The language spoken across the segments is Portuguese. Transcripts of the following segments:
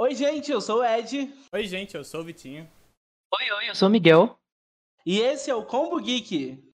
Oi, gente, eu sou o Ed. Oi, gente, eu sou o Vitinho. Oi, oi, eu sou o Miguel. E esse é o Combo Geek.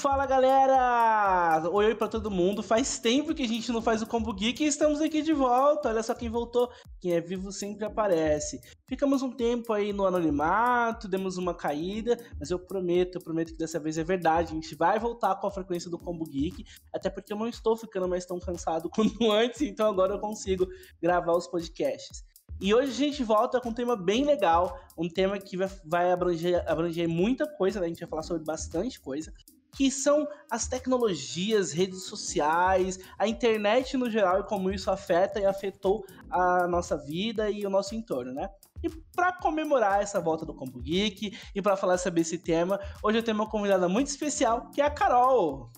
Fala galera! Oi, oi pra todo mundo. Faz tempo que a gente não faz o Combo Geek e estamos aqui de volta. Olha só quem voltou. Quem é vivo sempre aparece. Ficamos um tempo aí no anonimato, demos uma caída, mas eu prometo, eu prometo que dessa vez é verdade. A gente vai voltar com a frequência do Combo Geek, até porque eu não estou ficando mais tão cansado quanto antes, então agora eu consigo gravar os podcasts. E hoje a gente volta com um tema bem legal, um tema que vai abranger, abranger muita coisa, né? a gente vai falar sobre bastante coisa que são as tecnologias, redes sociais, a internet no geral e como isso afeta e afetou a nossa vida e o nosso entorno, né? E para comemorar essa volta do Combo Geek e para falar sobre esse tema, hoje eu tenho uma convidada muito especial, que é a Carol.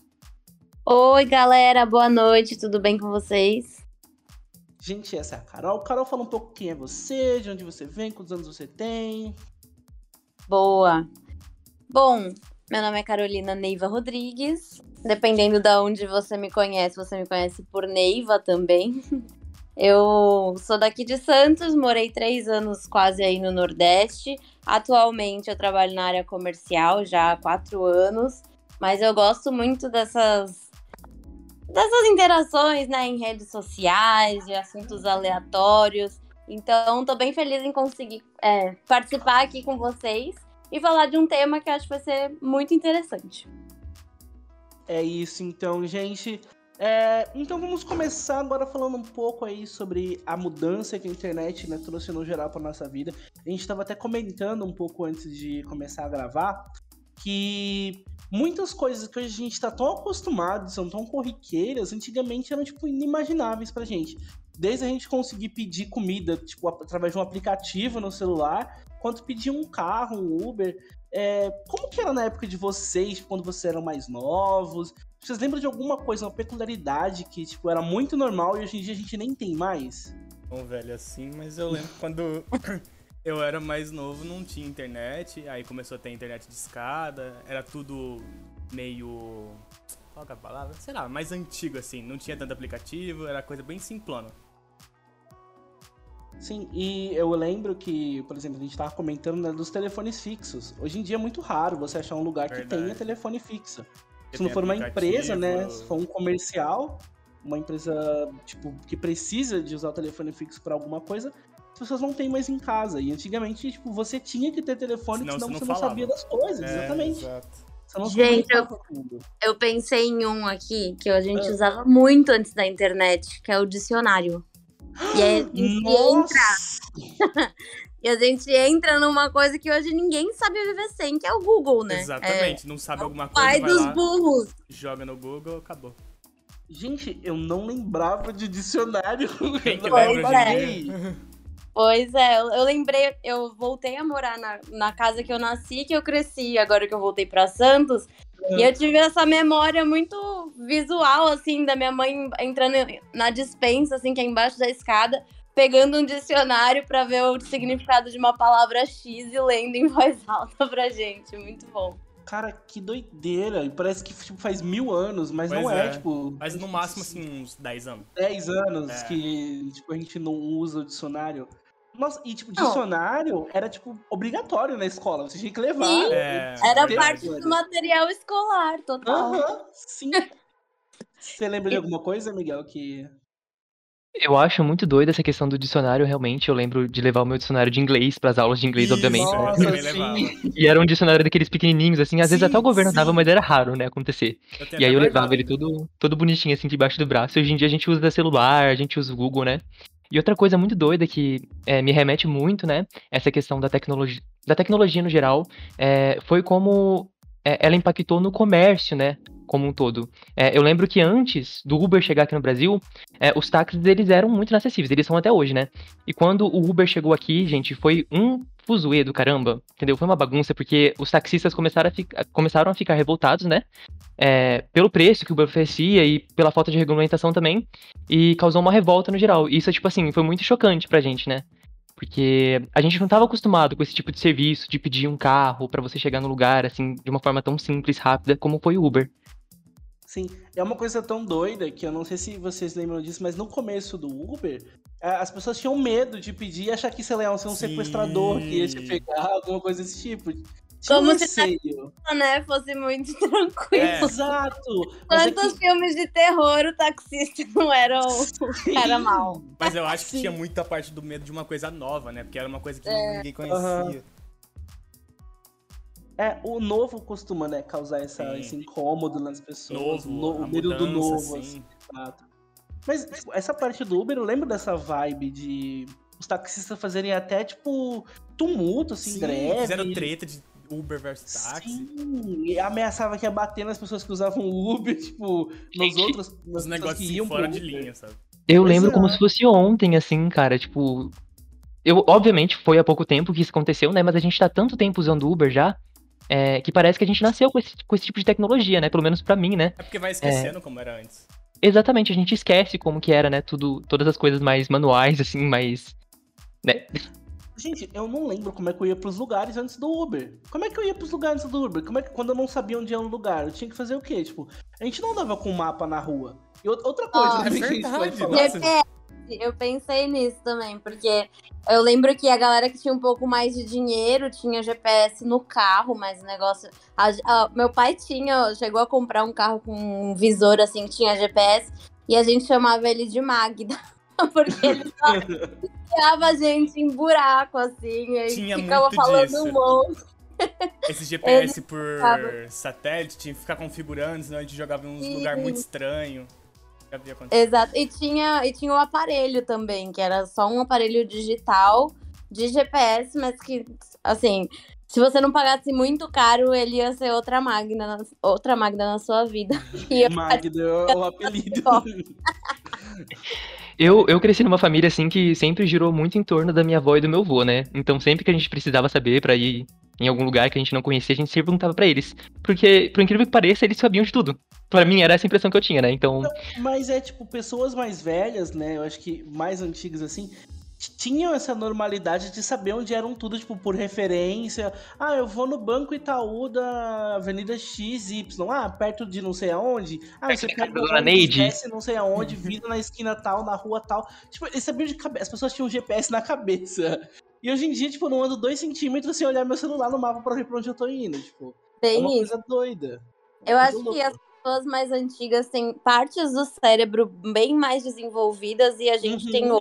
Oi, galera, boa noite, tudo bem com vocês? Gente, essa é a Carol. Carol, fala um pouco quem é você, de onde você vem, quantos anos você tem. Boa. Bom, meu nome é Carolina Neiva Rodrigues. Dependendo de onde você me conhece, você me conhece por Neiva também. Eu sou daqui de Santos, morei três anos quase aí no Nordeste. Atualmente eu trabalho na área comercial já há quatro anos, mas eu gosto muito dessas dessas interações, né, em redes sociais, de assuntos aleatórios. Então, tô bem feliz em conseguir é, participar aqui com vocês e falar de um tema que acho que vai ser muito interessante. É isso, então, gente. É, então vamos começar agora falando um pouco aí sobre a mudança que a internet né, trouxe no geral para nossa vida. A gente estava até comentando um pouco antes de começar a gravar que muitas coisas que hoje a gente está tão acostumado, são tão corriqueiras, antigamente eram tipo inimagináveis pra gente. Desde a gente conseguir pedir comida, tipo, através de um aplicativo no celular, quanto pedir um carro, um Uber. É, como que era na época de vocês, quando vocês eram mais novos? Vocês lembram de alguma coisa, uma peculiaridade que, tipo, era muito normal e hoje em dia a gente nem tem mais? Bom, velho, assim, mas eu lembro quando eu era mais novo, não tinha internet, aí começou a ter internet de escada, era tudo meio. Qual é a palavra? Sei lá, mais antigo assim, não tinha tanto aplicativo, era coisa bem simplona. Sim, e eu lembro que, por exemplo, a gente estava comentando né, dos telefones fixos. Hoje em dia é muito raro você achar um lugar Verdade. que tenha telefone fixo. Se não for uma empresa, né? Se for um comercial, uma empresa tipo que precisa de usar o telefone fixo para alguma coisa, as pessoas não têm mais em casa. E antigamente, tipo, você tinha que ter telefone, senão, senão você, não, você não sabia das coisas, é, exatamente. Gente, eu, eu, pensei em um aqui que a gente ah. usava muito antes da internet, que é o dicionário. E a gente entra. e a gente entra numa coisa que hoje ninguém sabe viver sem, que é o Google, né? Exatamente, é, não sabe alguma coisa. Pai dos lá, burros. Joga no Google, acabou. Gente, eu não lembrava de dicionário. Quem que lembra hoje Pois é, eu lembrei, eu voltei a morar na, na casa que eu nasci, que eu cresci, agora que eu voltei para Santos, e eu tive essa memória muito visual, assim, da minha mãe entrando na dispensa, assim, que é embaixo da escada, pegando um dicionário para ver o significado de uma palavra X e lendo em voz alta pra gente. Muito bom. Cara, que doideira. Parece que tipo, faz mil anos, mas pois não é, é, tipo. Mas no máximo, assim, uns 10 anos. 10 anos é. que tipo, a gente não usa o dicionário. Nossa, e tipo, dicionário não. era tipo obrigatório na escola, você tinha que levar. Sim, é, era parte do material escolar, total. Aham, uhum, sim. você lembra de alguma coisa, Miguel, que eu acho muito doida essa questão do dicionário, realmente. Eu lembro de levar o meu dicionário de inglês para as aulas de inglês, obviamente. Nossa, né? E era um dicionário daqueles pequenininhos, assim. Às sim, vezes até o governo sim. dava, mas era raro, né, acontecer. E aí eu levava ele todo, todo bonitinho, assim, debaixo do braço. E hoje em dia a gente usa celular, a gente usa o Google, né? E outra coisa muito doida que é, me remete muito, né? Essa questão da tecnologia, da tecnologia no geral, é, foi como é, ela impactou no comércio, né? Como um todo. É, eu lembro que antes do Uber chegar aqui no Brasil, é, os táxis eles eram muito inacessíveis, eles são até hoje, né? E quando o Uber chegou aqui, gente, foi um fuzuê do caramba, entendeu? Foi uma bagunça, porque os taxistas começaram a, ficar, começaram a ficar revoltados, né? É, pelo preço que o Uber oferecia e pela falta de regulamentação também, e causou uma revolta no geral. E isso, tipo assim, foi muito chocante pra gente, né? Porque a gente não estava acostumado com esse tipo de serviço, de pedir um carro para você chegar no lugar, assim, de uma forma tão simples, rápida, como foi o Uber. Sim, é uma coisa tão doida que eu não sei se vocês lembram disso, mas no começo do Uber, as pessoas tinham medo de pedir e achar que, sei lá, ia ser um Sim. sequestrador que ia te pegar, alguma coisa desse tipo. Como se a né, fosse muito tranquilo. É. Exato. Quantos é que... filmes de terror o taxista não era o cara mal? Mas eu acho que Sim. tinha muita parte do medo de uma coisa nova, né? Porque era uma coisa que é. ninguém conhecia. Uhum. É, o novo costuma, né, causar essa, esse incômodo nas pessoas. Novo, no, o medo do novo, assim, exato. Mas tipo, essa parte do Uber, eu lembro dessa vibe de os taxistas fazerem até, tipo, tumulto, assim, Sim, greve. Fizeram treta de Uber versus táxi. Sim, e ameaçava que ia bater nas pessoas que usavam Uber, tipo, nos outros. Os negócios que iam fora de linha, sabe? Eu lembro como se fosse ontem, assim, cara, tipo. Eu, obviamente, foi há pouco tempo que isso aconteceu, né? Mas a gente tá tanto tempo usando Uber já, é, que parece que a gente nasceu com esse, com esse tipo de tecnologia, né? Pelo menos para mim, né? É porque vai esquecendo é... como era antes. Exatamente, a gente esquece como que era, né? Tudo, todas as coisas mais manuais, assim, mais. Né? Gente, eu não lembro como é que eu ia pros lugares antes do Uber. Como é que eu ia pros lugares antes do Uber? Como é que quando eu não sabia onde era um lugar, eu tinha que fazer o quê? Tipo, a gente não andava com mapa na rua. E outra coisa oh, é que a gente pode falar. Eu pensei nisso também, porque eu lembro que a galera que tinha um pouco mais de dinheiro tinha GPS no carro, mas o negócio. A, a, meu pai tinha, chegou a comprar um carro com um visor assim que tinha GPS e a gente chamava ele de Magda. Porque ele só enfiava a gente em buraco, assim, e tinha ficava falando disso. um monte. Esse GPS ele por satélite tinha que ficar configurando, senão a gente jogava em uns lugares muito Exato. E tinha, e tinha o aparelho também, que era só um aparelho digital de GPS, mas que, assim, se você não pagasse muito caro, ele ia ser outra Magna, outra Magna na sua vida. Magna é o apelido. Eu, eu cresci numa família, assim, que sempre girou muito em torno da minha avó e do meu avô, né? Então, sempre que a gente precisava saber para ir em algum lugar que a gente não conhecia, a gente sempre perguntava para eles. Porque, por incrível que pareça, eles sabiam de tudo. Pra mim, era essa impressão que eu tinha, né? Então... Não, mas é, tipo, pessoas mais velhas, né? Eu acho que mais antigas, assim, tinham essa normalidade de saber onde eram tudo, tipo, por referência. Ah, eu vou no Banco Itaú da Avenida XY. Ah, perto de não sei aonde. Ah, você pega o ônibus, não sei aonde, vira na esquina tal, na rua tal. Tipo, eles sabiam de cabeça. As pessoas tinham GPS na cabeça. E hoje em dia, tipo, eu não ando dois centímetros sem olhar meu celular no mapa pra ver pra onde eu tô indo. Tipo, Bem é uma isso. coisa doida. Eu acho que as pessoas mais antigas têm partes do cérebro bem mais desenvolvidas e a gente uhum. tem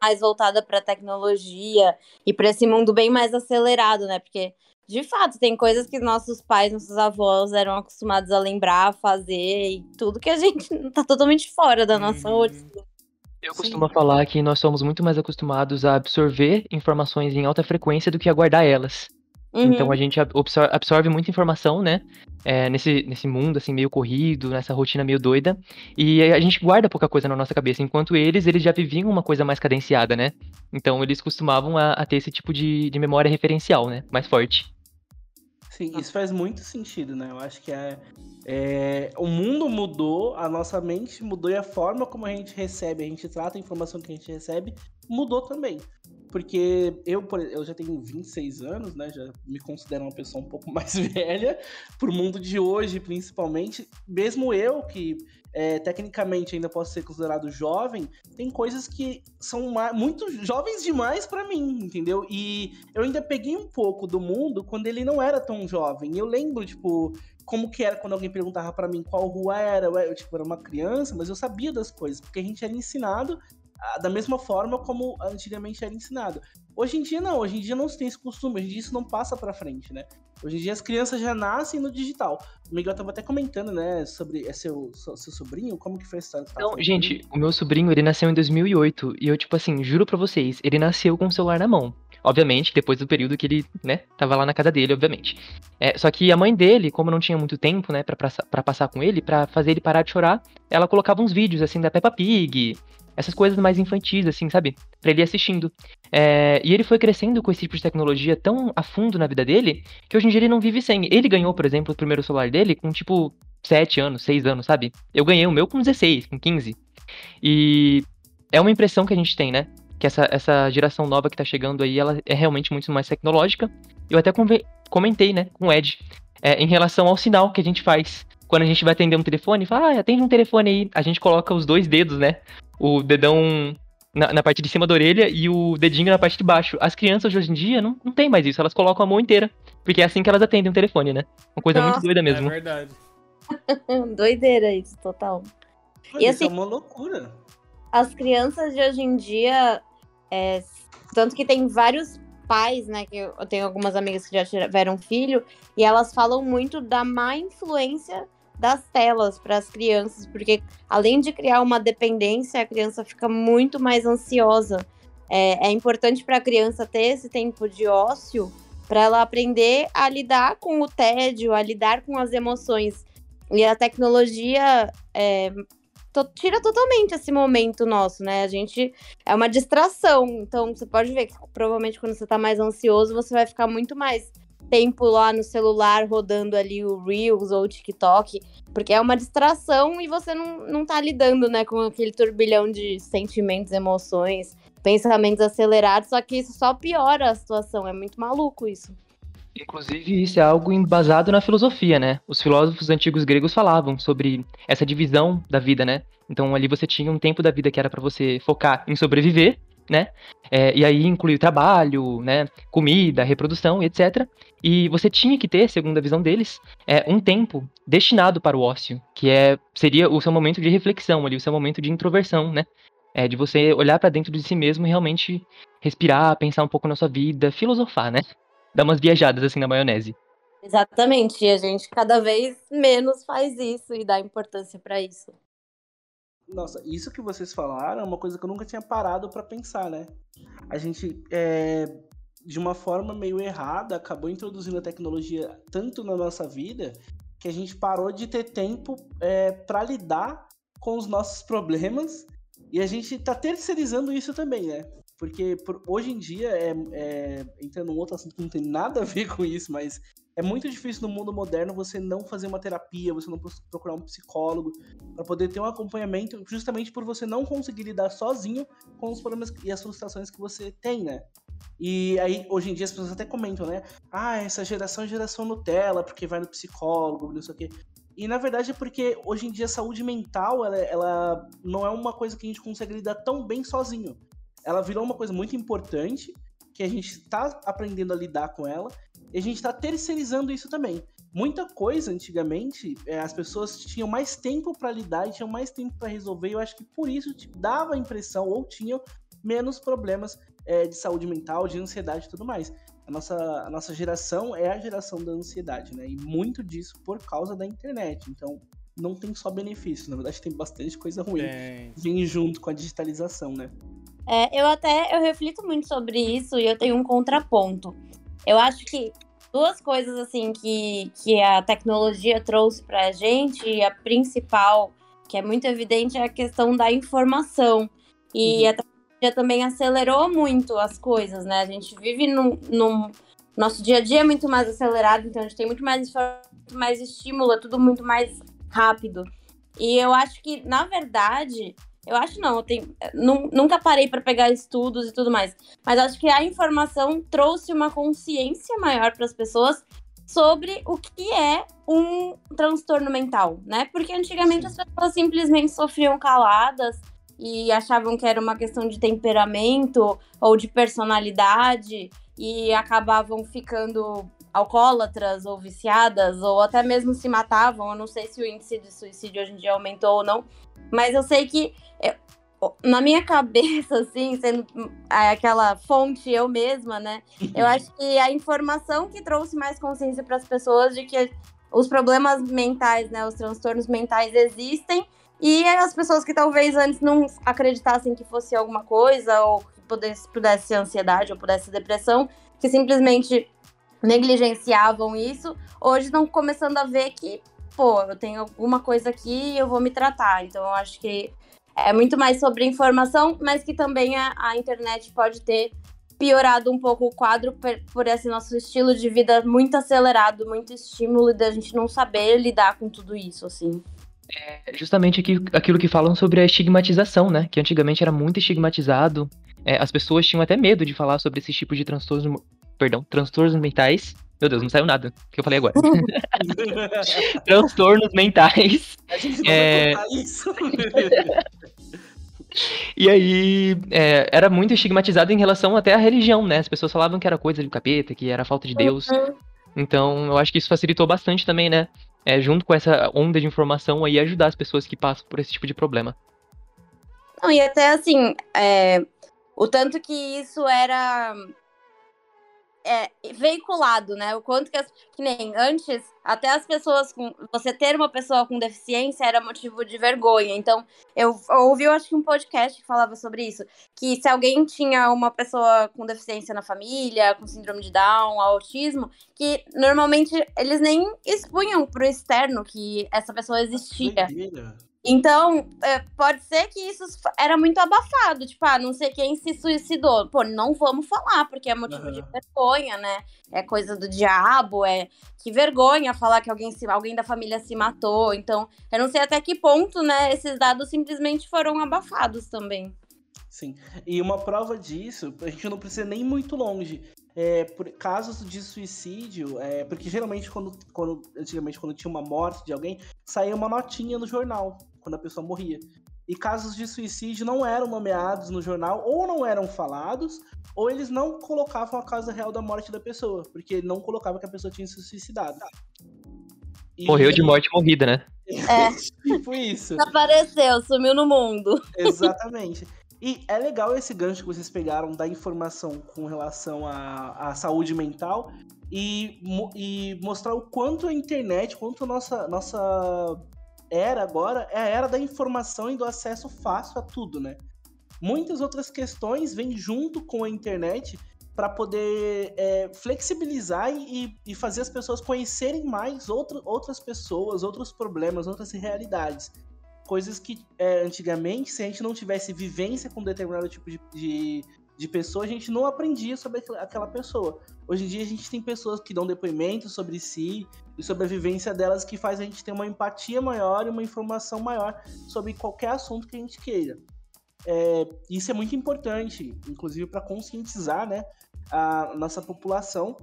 mais voltada para tecnologia e para esse mundo bem mais acelerado, né? Porque de fato tem coisas que nossos pais, nossos avós eram acostumados a lembrar, a fazer e tudo que a gente tá totalmente fora da nossa uhum. rotina. Eu costumo Sim. falar que nós somos muito mais acostumados a absorver informações em alta frequência do que a guardar elas. Então, uhum. Então a gente absorve, absorve muita informação, né? É, nesse, nesse mundo, assim, meio corrido, nessa rotina meio doida. E a gente guarda pouca coisa na nossa cabeça, enquanto eles, eles já viviam uma coisa mais cadenciada, né? Então eles costumavam a, a ter esse tipo de, de memória referencial, né? Mais forte. Sim, isso faz muito sentido, né? Eu acho que é, é, o mundo mudou, a nossa mente mudou e a forma como a gente recebe, a gente trata a informação que a gente recebe, mudou também. Porque eu, eu já tenho 26 anos, né? Já me considero uma pessoa um pouco mais velha, pro mundo de hoje, principalmente. Mesmo eu, que é, tecnicamente ainda posso ser considerado jovem, tem coisas que são muito jovens demais para mim, entendeu? E eu ainda peguei um pouco do mundo quando ele não era tão jovem. Eu lembro, tipo, como que era quando alguém perguntava para mim qual rua era. Eu, tipo, era uma criança, mas eu sabia das coisas, porque a gente era ensinado da mesma forma como antigamente era ensinado. Hoje em dia não, hoje em dia não se tem esse costume, hoje em dia isso não passa para frente, né? Hoje em dia as crianças já nascem no digital. O Miguel tava até comentando, né, sobre é seu, seu, seu sobrinho, como que foi a história? Não, gente, o meu sobrinho, ele nasceu em 2008 e eu, tipo assim, juro pra vocês, ele nasceu com o celular na mão. Obviamente, depois do período que ele, né, tava lá na casa dele, obviamente. É, só que a mãe dele, como não tinha muito tempo, né, pra, pra, pra passar com ele, para fazer ele parar de chorar, ela colocava uns vídeos, assim, da Peppa Pig, essas coisas mais infantis, assim, sabe? Pra ele ir assistindo. É, e ele foi crescendo com esse tipo de tecnologia tão a fundo na vida dele, que hoje em dia ele não vive sem. Ele ganhou, por exemplo, o primeiro celular dele com, tipo, 7 anos, 6 anos, sabe? Eu ganhei o meu com 16, com 15. E é uma impressão que a gente tem, né? que essa, essa geração nova que tá chegando aí, ela é realmente muito mais tecnológica. Eu até comentei, né, com o Ed, é, em relação ao sinal que a gente faz. Quando a gente vai atender um telefone, fala, ah, atende um telefone aí. A gente coloca os dois dedos, né? O dedão na, na, parte de cima da orelha e o dedinho na parte de baixo. As crianças de hoje em dia não, não tem mais isso, elas colocam a mão inteira. Porque é assim que elas atendem um telefone, né? Uma coisa Nossa, muito doida mesmo. É verdade. Doideira isso, total. Mas e isso é assim, é uma loucura. As crianças de hoje em dia, é, tanto que tem vários pais, né? Que eu tenho algumas amigas que já tiveram filho, e elas falam muito da má influência das telas para as crianças, porque além de criar uma dependência, a criança fica muito mais ansiosa. É, é importante para a criança ter esse tempo de ócio para ela aprender a lidar com o tédio, a lidar com as emoções. E a tecnologia é, to tira totalmente esse momento nosso, né? A gente é uma distração. Então, você pode ver que provavelmente quando você tá mais ansioso, você vai ficar muito mais tempo lá no celular rodando ali o Reels ou o TikTok, porque é uma distração e você não, não tá lidando, né, com aquele turbilhão de sentimentos, emoções, pensamentos acelerados, só que isso só piora a situação, é muito maluco isso. Inclusive, isso é algo embasado na filosofia, né? Os filósofos antigos gregos falavam sobre essa divisão da vida, né? Então ali você tinha um tempo da vida que era para você focar em sobreviver, né? É, e aí inclui o trabalho, né? Comida, reprodução, etc. E você tinha que ter, segundo a visão deles, é, um tempo destinado para o ócio, que é seria o seu momento de reflexão ali, o seu momento de introversão, né? É, de você olhar para dentro de si mesmo e realmente respirar, pensar um pouco na sua vida, filosofar, né? dar umas viajadas assim na maionese. Exatamente, e a gente cada vez menos faz isso e dá importância para isso. Nossa, isso que vocês falaram é uma coisa que eu nunca tinha parado para pensar, né? A gente, é, de uma forma meio errada, acabou introduzindo a tecnologia tanto na nossa vida que a gente parou de ter tempo é, para lidar com os nossos problemas e a gente tá terceirizando isso também, né? Porque por, hoje em dia, é, é, entrando num outro assunto que não tem nada a ver com isso, mas é muito difícil no mundo moderno você não fazer uma terapia, você não procurar um psicólogo para poder ter um acompanhamento, justamente por você não conseguir lidar sozinho com os problemas e as frustrações que você tem, né? E aí, hoje em dia, as pessoas até comentam, né? Ah, essa geração é geração Nutella, porque vai no psicólogo, não sei o quê. E na verdade é porque hoje em dia a saúde mental, ela, ela não é uma coisa que a gente consegue lidar tão bem sozinho ela virou uma coisa muito importante, que a gente está aprendendo a lidar com ela, e a gente está terceirizando isso também. Muita coisa antigamente, é, as pessoas tinham mais tempo para lidar e tinham mais tempo para resolver. Eu acho que por isso dava a impressão, ou tinham menos problemas é, de saúde mental, de ansiedade e tudo mais. A nossa, a nossa geração é a geração da ansiedade, né? E muito disso por causa da internet. Então, não tem só benefício, na verdade tem bastante coisa ruim. É. Vem junto com a digitalização, né? É, eu até eu reflito muito sobre isso e eu tenho um contraponto. Eu acho que duas coisas assim que, que a tecnologia trouxe para a gente, e a principal, que é muito evidente, é a questão da informação. E uhum. a tecnologia também acelerou muito as coisas, né? A gente vive num, num nosso dia a dia é muito mais acelerado, então a gente tem muito mais muito mais estímulo, é tudo muito mais rápido. E eu acho que, na verdade, eu acho não, eu tenho, nunca parei para pegar estudos e tudo mais. Mas acho que a informação trouxe uma consciência maior para as pessoas sobre o que é um transtorno mental, né? Porque antigamente as pessoas simplesmente sofriam caladas e achavam que era uma questão de temperamento ou de personalidade e acabavam ficando alcoólatras ou viciadas ou até mesmo se matavam. Eu não sei se o índice de suicídio hoje em dia aumentou ou não, mas eu sei que eu, na minha cabeça, assim, sendo é, aquela fonte eu mesma, né? Eu acho que a informação que trouxe mais consciência para as pessoas de que os problemas mentais, né, os transtornos mentais existem e as pessoas que talvez antes não acreditassem que fosse alguma coisa ou que pudesse, pudesse ser ansiedade ou pudesse ser depressão, que simplesmente negligenciavam isso, hoje estão começando a ver que pô, eu tenho alguma coisa aqui e eu vou me tratar. Então eu acho que é muito mais sobre informação, mas que também a, a internet pode ter piorado um pouco o quadro por, por, esse nosso estilo de vida muito acelerado, muito estímulo e da gente não saber lidar com tudo isso, assim. É justamente aquilo que falam sobre a estigmatização, né? Que antigamente era muito estigmatizado é, as pessoas tinham até medo de falar sobre esse tipo de transtornos, perdão, transtornos mentais. Meu Deus, não saiu nada que eu falei agora. transtornos mentais. A gente não É. vai contar isso. E aí, é, era muito estigmatizado em relação até à religião, né? As pessoas falavam que era coisa do capeta, que era falta de Deus. Então, eu acho que isso facilitou bastante também, né? É, junto com essa onda de informação aí, ajudar as pessoas que passam por esse tipo de problema. Não, e até assim, é, o tanto que isso era é, veiculado, né? O quanto que, as, que nem antes, até as pessoas com. Você ter uma pessoa com deficiência era motivo de vergonha. Então, eu, ouvi, eu acho que um podcast que falava sobre isso. Que se alguém tinha uma pessoa com deficiência na família, com síndrome de Down, autismo, que normalmente eles nem expunham pro externo que essa pessoa existia. Doideira. Então, é, pode ser que isso era muito abafado. Tipo, ah, não sei quem se suicidou. Pô, não vamos falar, porque é motivo de Aham. vergonha, né? É coisa do diabo, é que vergonha falar que alguém, se, alguém da família se matou. Então, eu não sei até que ponto, né, esses dados simplesmente foram abafados também. Sim. E uma prova disso, a gente não precisa nem muito longe. É, por casos de suicídio, é, porque geralmente quando, quando antigamente quando tinha uma morte de alguém, saía uma notinha no jornal quando a pessoa morria. E casos de suicídio não eram nomeados no jornal, ou não eram falados, ou eles não colocavam a causa real da morte da pessoa, porque não colocava que a pessoa tinha se suicidado. E- Morreu de morte morrida, né? É. tipo isso. Desapareceu, sumiu no mundo. Exatamente. E é legal esse gancho que vocês pegaram da informação com relação à, à saúde mental e, mo- e mostrar o quanto a internet, quanto a nossa, nossa era agora é a era da informação e do acesso fácil a tudo, né? Muitas outras questões vêm junto com a internet para poder é, flexibilizar e, e fazer as pessoas conhecerem mais outro, outras pessoas, outros problemas, outras realidades coisas que é, antigamente, se a gente não tivesse vivência com determinado tipo de, de, de pessoa, a gente não aprendia sobre aquela, pessoa. Hoje em dia a gente tem pessoas que dão depoimentos sobre si e sobre a vivência delas que faz a gente ter uma empatia maior e uma informação maior sobre qualquer assunto que a gente queira. É, isso é muito importante, inclusive para conscientizar né, a nossa população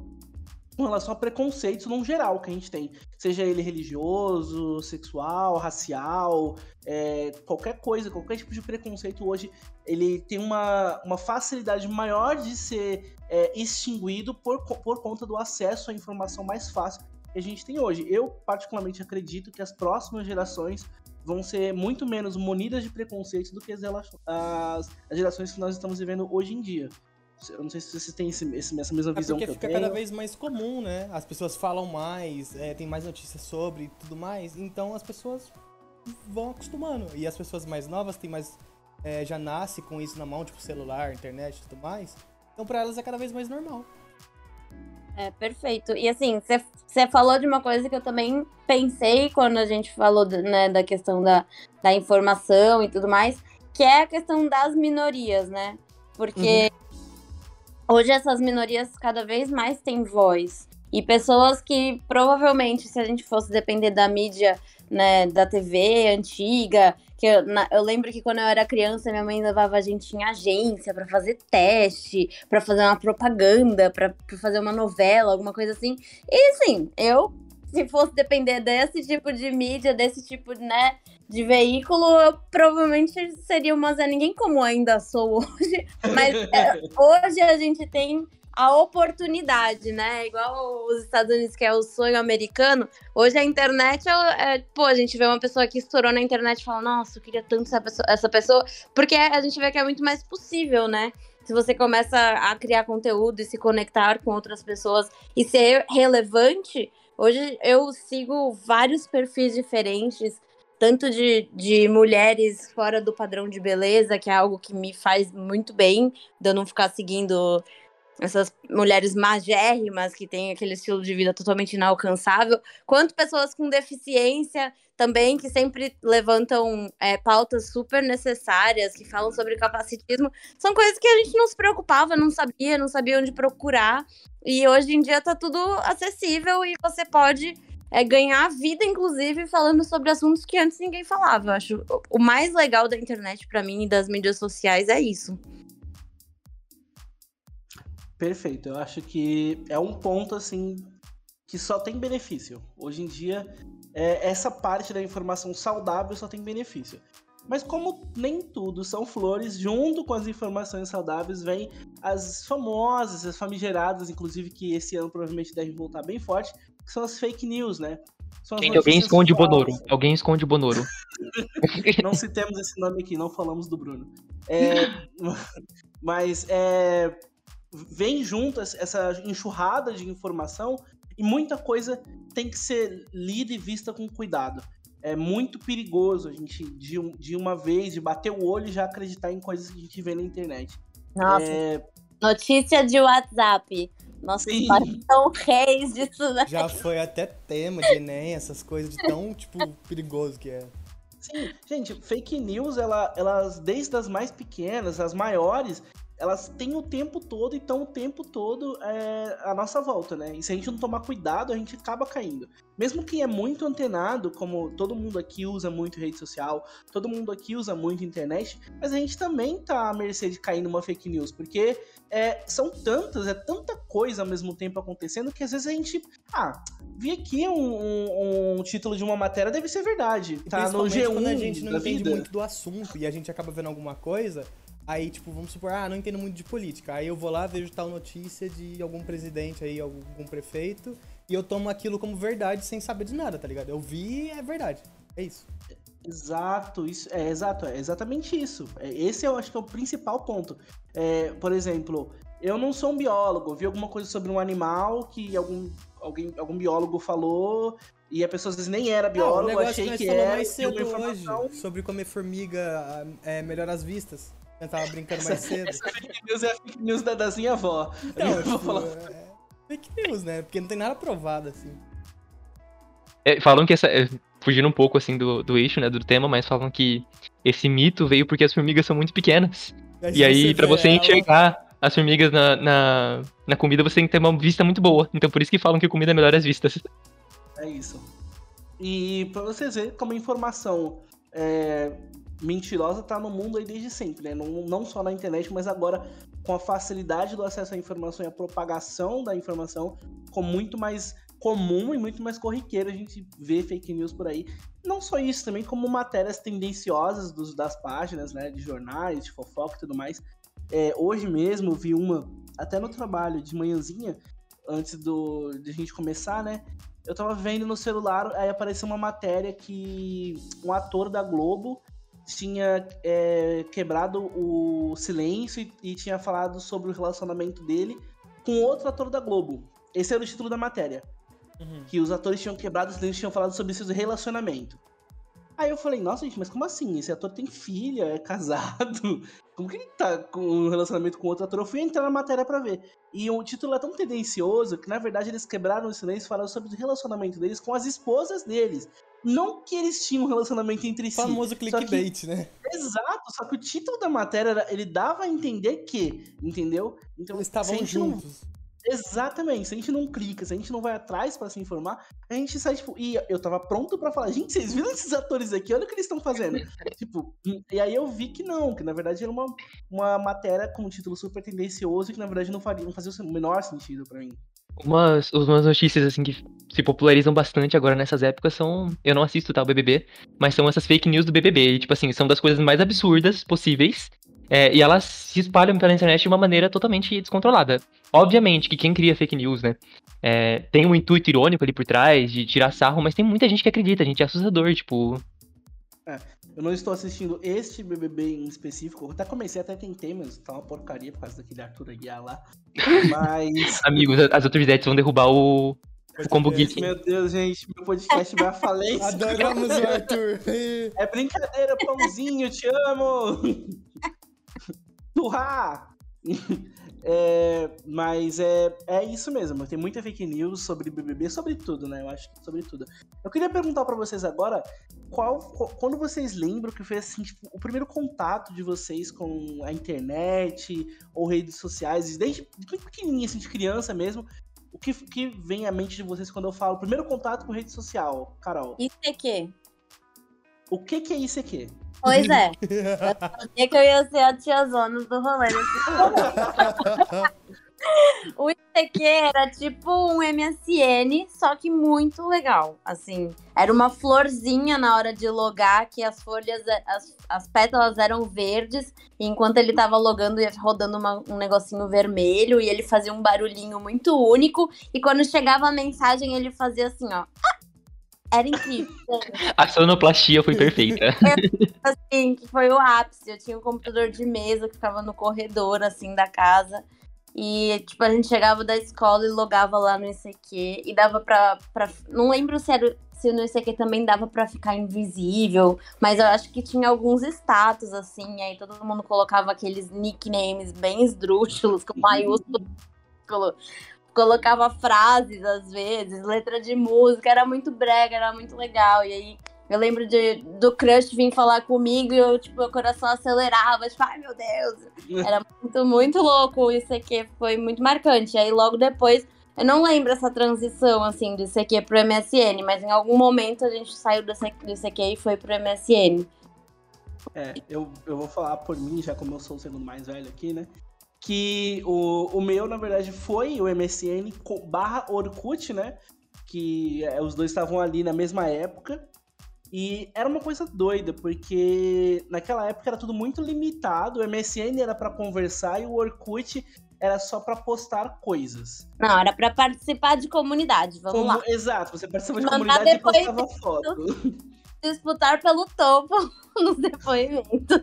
com relação a preconceitos no geral que a gente tem, seja ele religioso, sexual, racial, é, qualquer coisa, qualquer tipo de preconceito hoje, ele tem uma, uma facilidade maior de ser é, extinguido por, por conta do acesso à informação mais fácil que a gente tem hoje. Eu, particularmente, acredito que as próximas gerações vão ser muito menos munidas de preconceitos do que as, as, as gerações que nós estamos vivendo hoje em dia. Eu não sei se vocês têm esse- esse- essa mesma É visão porque que eu fica tenho. cada vez mais comum, né? As pessoas falam mais, é, tem mais notícias sobre e tudo mais. Então as pessoas vão acostumando. E as pessoas mais novas têm mais. é, já nasce com isso na mão, tipo celular, internet e tudo mais. Então pra elas é cada vez mais normal. É, perfeito. E assim, você falou de uma coisa que eu também pensei quando a gente falou né, da questão da, da informação e tudo mais, que é a questão das minorias, né? Porque hoje essas minorias cada vez mais têm voz. E pessoas que provavelmente, se a gente fosse depender da mídia, né, da TV antiga, que eu, na- eu lembro que quando eu era criança, minha mãe levava a gente em agência pra fazer teste, pra fazer uma propaganda, pra fazer uma novela, alguma coisa assim. E assim, eu, se fosse depender desse tipo de mídia, desse tipo, né, de veículo, eu provavelmente seria uma Zé Ninguém, como ainda sou hoje. Mas é, hoje a gente tem a oportunidade, né? Igual os Estados Unidos, que é o sonho americano. Hoje a internet é, é- pô, a gente vê uma pessoa que estourou na internet e fala, nossa, eu queria tanto essa pessoa, essa pessoa, porque a gente vê que é muito mais possível, né? Se você começa a criar conteúdo e se conectar com outras pessoas e ser relevante, hoje eu sigo vários perfis diferentes, tanto de, de mulheres fora do padrão de beleza, que é algo que me faz muito bem, de eu não ficar seguindo essas mulheres magérrimas que têm aquele estilo de vida totalmente inalcançável, quanto pessoas com deficiência também, que sempre levantam é, pautas super necessárias, que falam sobre capacitismo, são coisas que a gente não se preocupava, não sabia, não sabia onde procurar, e hoje em dia tá tudo acessível e você pode é, ganhar vida, inclusive, falando sobre assuntos que antes ninguém falava. Eu acho o mais legal da internet para mim e das mídias sociais é isso. Perfeito. Eu acho que é um ponto assim que só tem benefício. Hoje em dia, é, essa parte da informação saudável só tem benefício. Mas como nem tudo são flores, junto com as informações saudáveis vem as famosas, as famigeradas, inclusive que esse ano provavelmente devem voltar bem forte, que são as fake news, né? Gente, alguém esconde o Bonoro. Alguém esconde o Bonoro. não citemos esse nome aqui, não falamos do Bruno. É, mas é, vem junto essa enxurrada de informação e muita coisa tem que ser lida e vista com cuidado. É muito perigoso a gente, de, de uma vez, de bater o olho e já acreditar em coisas que a gente vê na internet. Nossa. É... Notícia de WhatsApp. Nossa, são reis disso, né? Já foi até tema de Enem, essas coisas de tão, tipo, perigoso que é. Sim, gente, fake news, ela, elas, desde as mais pequenas, as maiores, elas têm o tempo todo e estão o tempo todo é, à nossa volta, né? E se a gente não tomar cuidado, a gente acaba caindo. Mesmo quem é muito antenado, como todo mundo aqui usa muito rede social, todo mundo aqui usa muito internet, mas a gente também tá à mercê de cair numa fake news, porque é, são tantas, é tanta coisa ao mesmo tempo acontecendo que às vezes a gente. Ah, vi aqui um, um, um título de uma matéria, deve ser verdade. Tá no G1. Quando a gente não entende vida. muito do assunto e a gente acaba vendo alguma coisa Aí, tipo, vamos supor, ah, não entendo muito de política. Aí eu vou lá, vejo tal notícia de algum presidente aí, algum prefeito, e eu tomo aquilo como verdade sem saber de nada, tá ligado? Eu vi é verdade. É isso. Exato, isso é exato, é exatamente isso. É, esse eu acho que é o principal ponto. É, por exemplo, eu não sou um biólogo, vi alguma coisa sobre um animal que algum, alguém, algum biólogo falou e a pessoa às vezes nem era biólogo, não, achei que, que era. mais cedo hoje sobre comer formiga é, melhora as vistas. Eu tava brincando mais cedo. Essa fake news é a fake news da, da minha avó. Então, tipo, falar... é fake news, né? Porque não tem nada provado, assim. É, falam que essa. É, fugindo um pouco assim do, do eixo, né, do tema, mas falam que esse mito veio porque as formigas são muito pequenas. e aí, para você enxergar ela... as formigas na, na, na, comida, você tem que ter uma vista muito boa. Então por isso que falam que comida é melhor às vistas. É isso. E pra vocês verem como a informação é, mentirosa tá no mundo aí desde sempre, né? Não, não só na internet, mas agora com a facilidade do acesso à informação e a propagação da informação, com muito mais comum e muito mais corriqueiro a gente vê fake news por aí. Não só isso, também como matérias tendenciosas dos, das páginas, né? De jornais, de fofoca e tudo mais. É, hoje mesmo vi uma, até no trabalho, de manhãzinha, antes do, de a gente começar, né? Eu tava vendo no celular, aí apareceu uma matéria que um ator da Globo tinha é, quebrado o silêncio e, e, tinha falado sobre o relacionamento dele com outro ator da Globo. Esse era o título da matéria. Uhum. Que os atores tinham quebrado o silêncio e tinham falado sobre seu relacionamento. Aí eu falei, nossa, gente, mas como assim? Esse ator tem filha, é casado. Como que ele tá com um relacionamento com outro ator? Eu fui entrar na matéria para ver. E o título é tão tendencioso que, na verdade, eles quebraram o silêncio e falaram sobre o relacionamento deles com as esposas deles. Não que eles tinham um relacionamento entre si. Famoso clickbait, que... né? Exato, só que o título da matéria, ele dava a entender que, entendeu? Então, eles estavam juntos. Não... Exatamente, se a gente não clica, se a gente não vai atrás para se informar, a gente sai, tipo, e eu tava pronto para falar, gente, vocês viram esses atores aqui? Olha o que eles estão fazendo. tipo, e aí eu vi que não, que na verdade era uma, uma matéria com um título super tendencioso que na verdade não, faria, não fazia o menor sentido para mim. Umas, umas notícias assim que se popularizam bastante agora nessas épocas são. Eu não assisto tá, BBB, mas são essas fake news do BBB. E, tipo assim, são das coisas mais absurdas possíveis. É, e elas se espalham pela internet de uma maneira totalmente descontrolada. Obviamente que quem cria fake news, né, é, tem um intuito irônico ali por trás, de tirar sarro, mas tem muita gente que acredita, gente é assustador, tipo. É, eu não estou assistindo este BBB em específico, eu até comecei, até tentei, mas tá uma porcaria por causa daquele Arthur Aguiar lá. Mas. Amigos, as outras vão derrubar o, o Combo Geek. Meu Deus, gente, meu podcast vai à falência. Adoramos o Arthur. É brincadeira, pãozinho, te amo. Turra! É, mas é, é isso mesmo, tem muita fake news sobre BBB, sobre tudo, né? Eu acho que sobre tudo. Eu queria perguntar para vocês agora, qual, quando vocês lembram que foi assim, tipo, o primeiro contato de vocês com a internet ou redes sociais, desde de pequenininha, assim, de criança mesmo, o que, que vem à mente de vocês quando eu falo primeiro contato com rede social, Carol? ICQ. O que que é ICQ? Pois é. Eu sabia que eu ia ser a tia Zona do rolê O ICQ era tipo um MSN, só que muito legal. Assim, era uma florzinha na hora de logar, que as folhas, as, as pétalas eram verdes, e enquanto ele tava logando, ia rodando uma, um negocinho vermelho, e ele fazia um barulhinho muito único, e quando chegava a mensagem, ele fazia assim, ó. Era incrível. A sonoplastia foi perfeita. assim, que foi o ápice. Eu tinha um computador de mesa que ficava no corredor, assim, da casa. E, tipo, a gente chegava da escola e logava lá no ICQ. E dava pra. pra não lembro se, era, se no ICQ também dava pra ficar invisível. Mas eu acho que tinha alguns status, assim. Aí todo mundo colocava aqueles nicknames bem esdrúxulos, com maiúsculo. Colocava frases, às vezes, letra de música. Era muito brega, era muito legal. E aí eu lembro de, do crush vir falar comigo e eu, tipo, meu coração acelerava, tipo, ai meu Deus. Era muito, muito louco. Isso aqui foi muito marcante. Aí logo depois, eu não lembro essa transição, assim, do ICQ pro MSN, mas em algum momento a gente saiu do ICQ e foi pro MSN. É, eu, eu vou falar por mim, já como eu sou o segundo mais velho aqui, né? Que o, o meu, na verdade, foi o MSN barra Orkut, né? Que é, os dois estavam ali na mesma época. E era uma coisa doida, porque naquela época era tudo muito limitado. O MSN era para conversar e o Orkut era só para postar coisas. Não, era para participar de comunidade, vamos Como, lá. Exato, você participava de Mandar comunidade e postava foto. Disputar pelo topo nos depoimentos.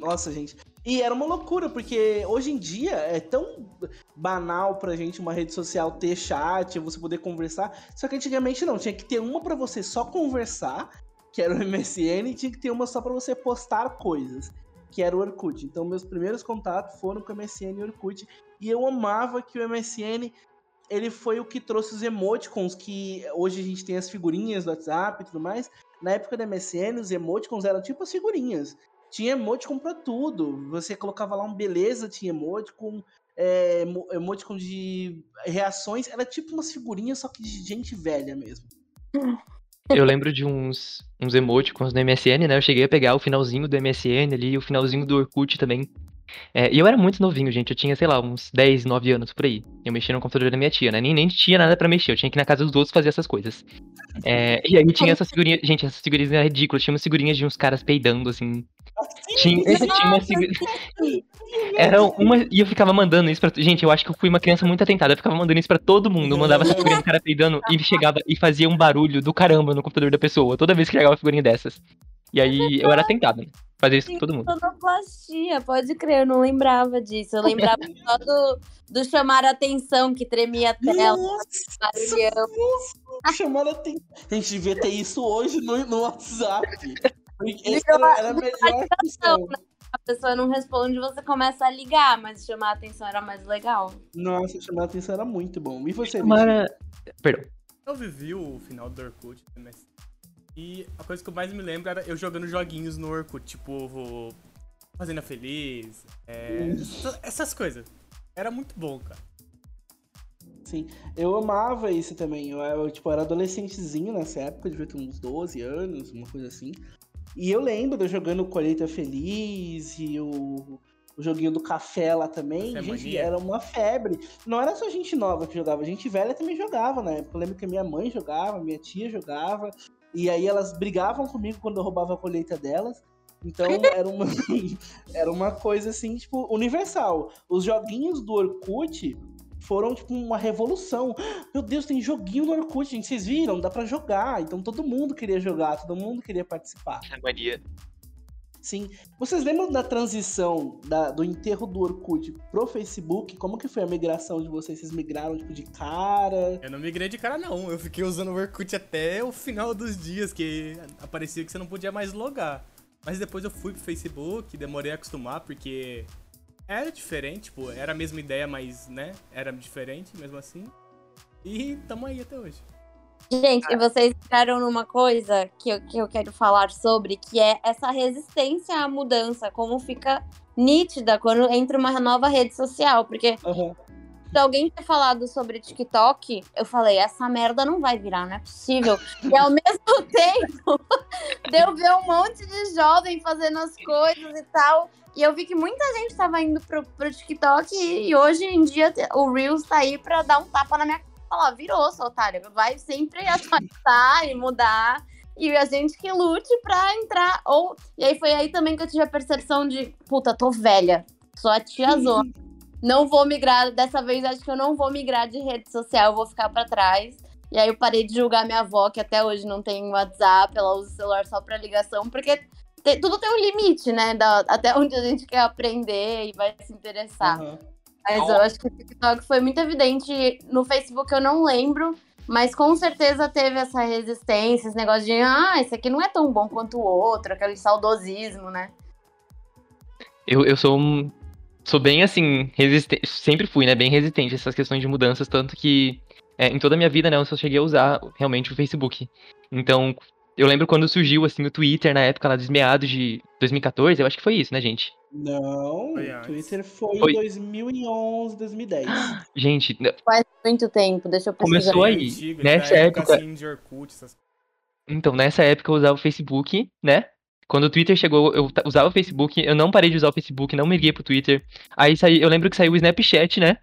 Nossa, gente. E era uma loucura, porque hoje em dia é tão banal pra gente uma rede social ter chat, você poder conversar. Só que antigamente não, tinha que ter uma para você só conversar, que era o MSN, e tinha que ter uma só para você postar coisas, que era o Orkut. Então meus primeiros contatos foram com o MSN e o Orkut, e eu amava que o MSN ele foi o que trouxe os emoticons que hoje a gente tem as figurinhas do WhatsApp e tudo mais. Na época do MSN, os emoticons eram tipo as figurinhas. Tinha emoticon pra tudo. Você colocava lá um beleza, tinha emoticon, é, emoticon de reações. Era tipo umas figurinhas, só que de gente velha mesmo. Eu lembro de uns, uns emoticons no MSN, né? Eu cheguei a pegar o finalzinho do MSN ali, o finalzinho do Orkut também. É, e eu era muito novinho, gente. Eu tinha, sei lá, uns 10, 9 anos por aí. Eu mexia no computador da minha tia, né? Nem, nem tinha nada para mexer. Eu tinha que ir na casa dos outros fazer essas coisas. É, e aí tinha essas figurinhas. Gente, essas figurinhas eram ridículas. Tinha umas figurinhas de uns caras peidando, assim. Tinha, tinha uma figurinha. Era uma. E eu ficava mandando isso pra. Gente, eu acho que eu fui uma criança muito atentada. Eu ficava mandando isso pra todo mundo. Eu mandava essa figurinha do cara peidando e chegava e fazia um barulho do caramba no computador da pessoa. Toda vez que chegava uma figurinha dessas. E aí eu era tentado. Né? Fazer isso com todo mundo. Sonoplastia, pode crer, eu não lembrava disso. Eu lembrava só do, do chamar a atenção, que tremia a tela. Nossa, chamar a atenção. A gente devia ter isso hoje no, no WhatsApp. Essa era, melhor atenção, né? A pessoa não responde, você começa a ligar, mas chamar a atenção era mais legal. Nossa, chamar a atenção era muito bom. E você, Mara... Perdão. Eu vivi o final do Orkut, mas e a coisa que eu mais me lembro era eu jogando joguinhos no Orkut, tipo Fazenda Feliz, é, essas coisas. Era muito bom, cara. Sim, eu amava isso também. Eu, eu, tipo, era adolescentezinho nessa época, devia ter uns 12 anos, uma coisa assim. E eu lembro eu jogando Colheita Feliz e o, o joguinho do café lá também. Café gente, mania. era uma febre. Não era só gente nova que jogava, gente velha também jogava época. Eu lembro que minha mãe jogava, minha tia jogava. E aí elas brigavam comigo quando eu roubava a colheita delas. Então era uma, era uma coisa assim, tipo, universal. Os joguinhos do Orkut foram, tipo, uma revolução. Meu Deus, tem joguinho no Orkut, gente. Vocês viram? Dá para jogar. Então todo mundo queria jogar, todo mundo queria participar. É mania. Sim. Vocês lembram da transição da, do enterro do Orkut pro Facebook? Como que foi a migração de vocês? Vocês migraram, tipo, de cara? Eu não migrei de cara, não. Eu fiquei usando o Orkut até o final dos dias, que aparecia que você não podia mais logar. Mas depois eu fui pro Facebook, demorei a acostumar, porque era diferente, tipo, era a mesma ideia, mas, né, era diferente mesmo assim. E tamo aí até hoje. Gente, e vocês entraram numa coisa que eu, que eu quero falar sobre, que é essa resistência à mudança, como fica nítida quando entra uma nova rede social, porque uhum. De alguém ter falado sobre TikTok, eu falei, essa merda não vai virar, não é possível. E ao mesmo tempo, deu ver um monte de jovem fazendo as coisas e tal. E eu vi que muita gente tava indo pro, pro TikTok e, hoje em dia o Reels tá aí pra dar um tapa na minha cara. Falar, virou, seu otário. Vai sempre atualizar e mudar. E a gente que lute pra entrar. Ou... E aí foi aí também que eu tive a percepção de, puta, tô velha. Sou a tia Zona não vou migrar, dessa vez acho que eu não vou migrar de rede social, eu vou ficar para trás. E aí eu parei de julgar minha avó, que até hoje não tem WhatsApp, ela usa o celular só para ligação, porque te, tudo tem um limite, né? Da, até onde a gente quer aprender e vai se interessar. Uhum. Mas eu acho que o TikTok foi muito evidente. No Facebook eu não lembro, mas com certeza teve essa resistência, esse negócio de, ah, esse aqui não é tão bom quanto o outro, aquele saudosismo, né? Eu, eu sou um sou bem assim, resistente, sempre fui, né, bem resistente a essas questões de mudanças, tanto que é, em toda a minha vida, né, eu só cheguei a usar realmente o Facebook. Então, eu lembro quando surgiu, assim, o Twitter na época lá dos meados de 2014, eu acho que foi isso, né, gente? Não, o Twitter foi, foi, em 2011, 2010. Gente, faz muito tempo, deixa eu pesquisar. Começou aí, antigo, nessa época. Assim, Orkut, essas... Então, nessa época eu usava o Facebook, né? Quando o Twitter chegou, eu usava o Facebook, eu não parei de usar o Facebook, não migrei pro Twitter. Aí saí, eu lembro que saiu o Snapchat, né?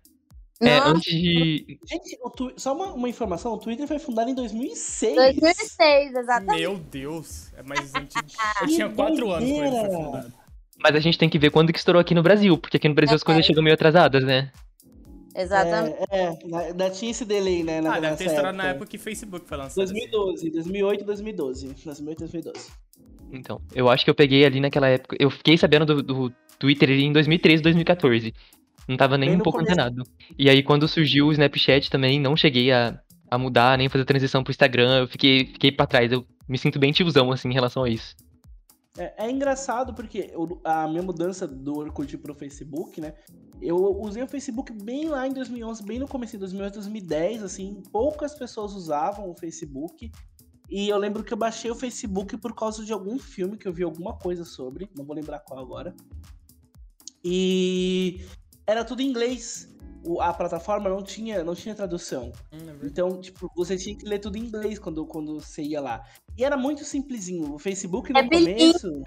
É, antes de. Gente, tu... só uma, uma, informação: o Twitter foi fundado em 2006. 2006, exatamente. Meu Deus, é mais antigo. Eu tinha quatro anos quando ele foi fundado. Mas a gente tem que ver quando que estourou aqui no Brasil, porque aqui no Brasil é, as coisas chegam meio atrasadas, né? Exatamente. É, é, ainda tinha esse delay, né? Na, ah, deve ter estourado na época que Facebook foi lançado. 2012, assim. 2008 e 2012. 2008 e 2012. Então, eu acho que eu peguei ali naquela época. Eu fiquei sabendo do, do Twitter em 2013, 2014. Não tava nem um pouco começo. antenado. E aí, quando surgiu o Snapchat também, não cheguei a, a mudar, nem fazer a transição pro Instagram. Eu fiquei, fiquei pra trás. Eu me sinto bem tiozão, assim, em relação a isso. É, é engraçado porque eu, a minha mudança do Orkut pro Facebook, né? Eu usei o Facebook bem lá em 2011, bem no começo de 2011, 2010, assim. Poucas pessoas usavam o Facebook. E eu lembro que eu baixei o Facebook por causa de algum filme que eu vi alguma coisa sobre, não vou lembrar qual agora. E era tudo em inglês. O, a plataforma não tinha, não tinha tradução. Hum, é então, tipo, você tinha que ler tudo em inglês quando, quando você ia lá. E era muito simplesinho. O Facebook no é começo. Lá.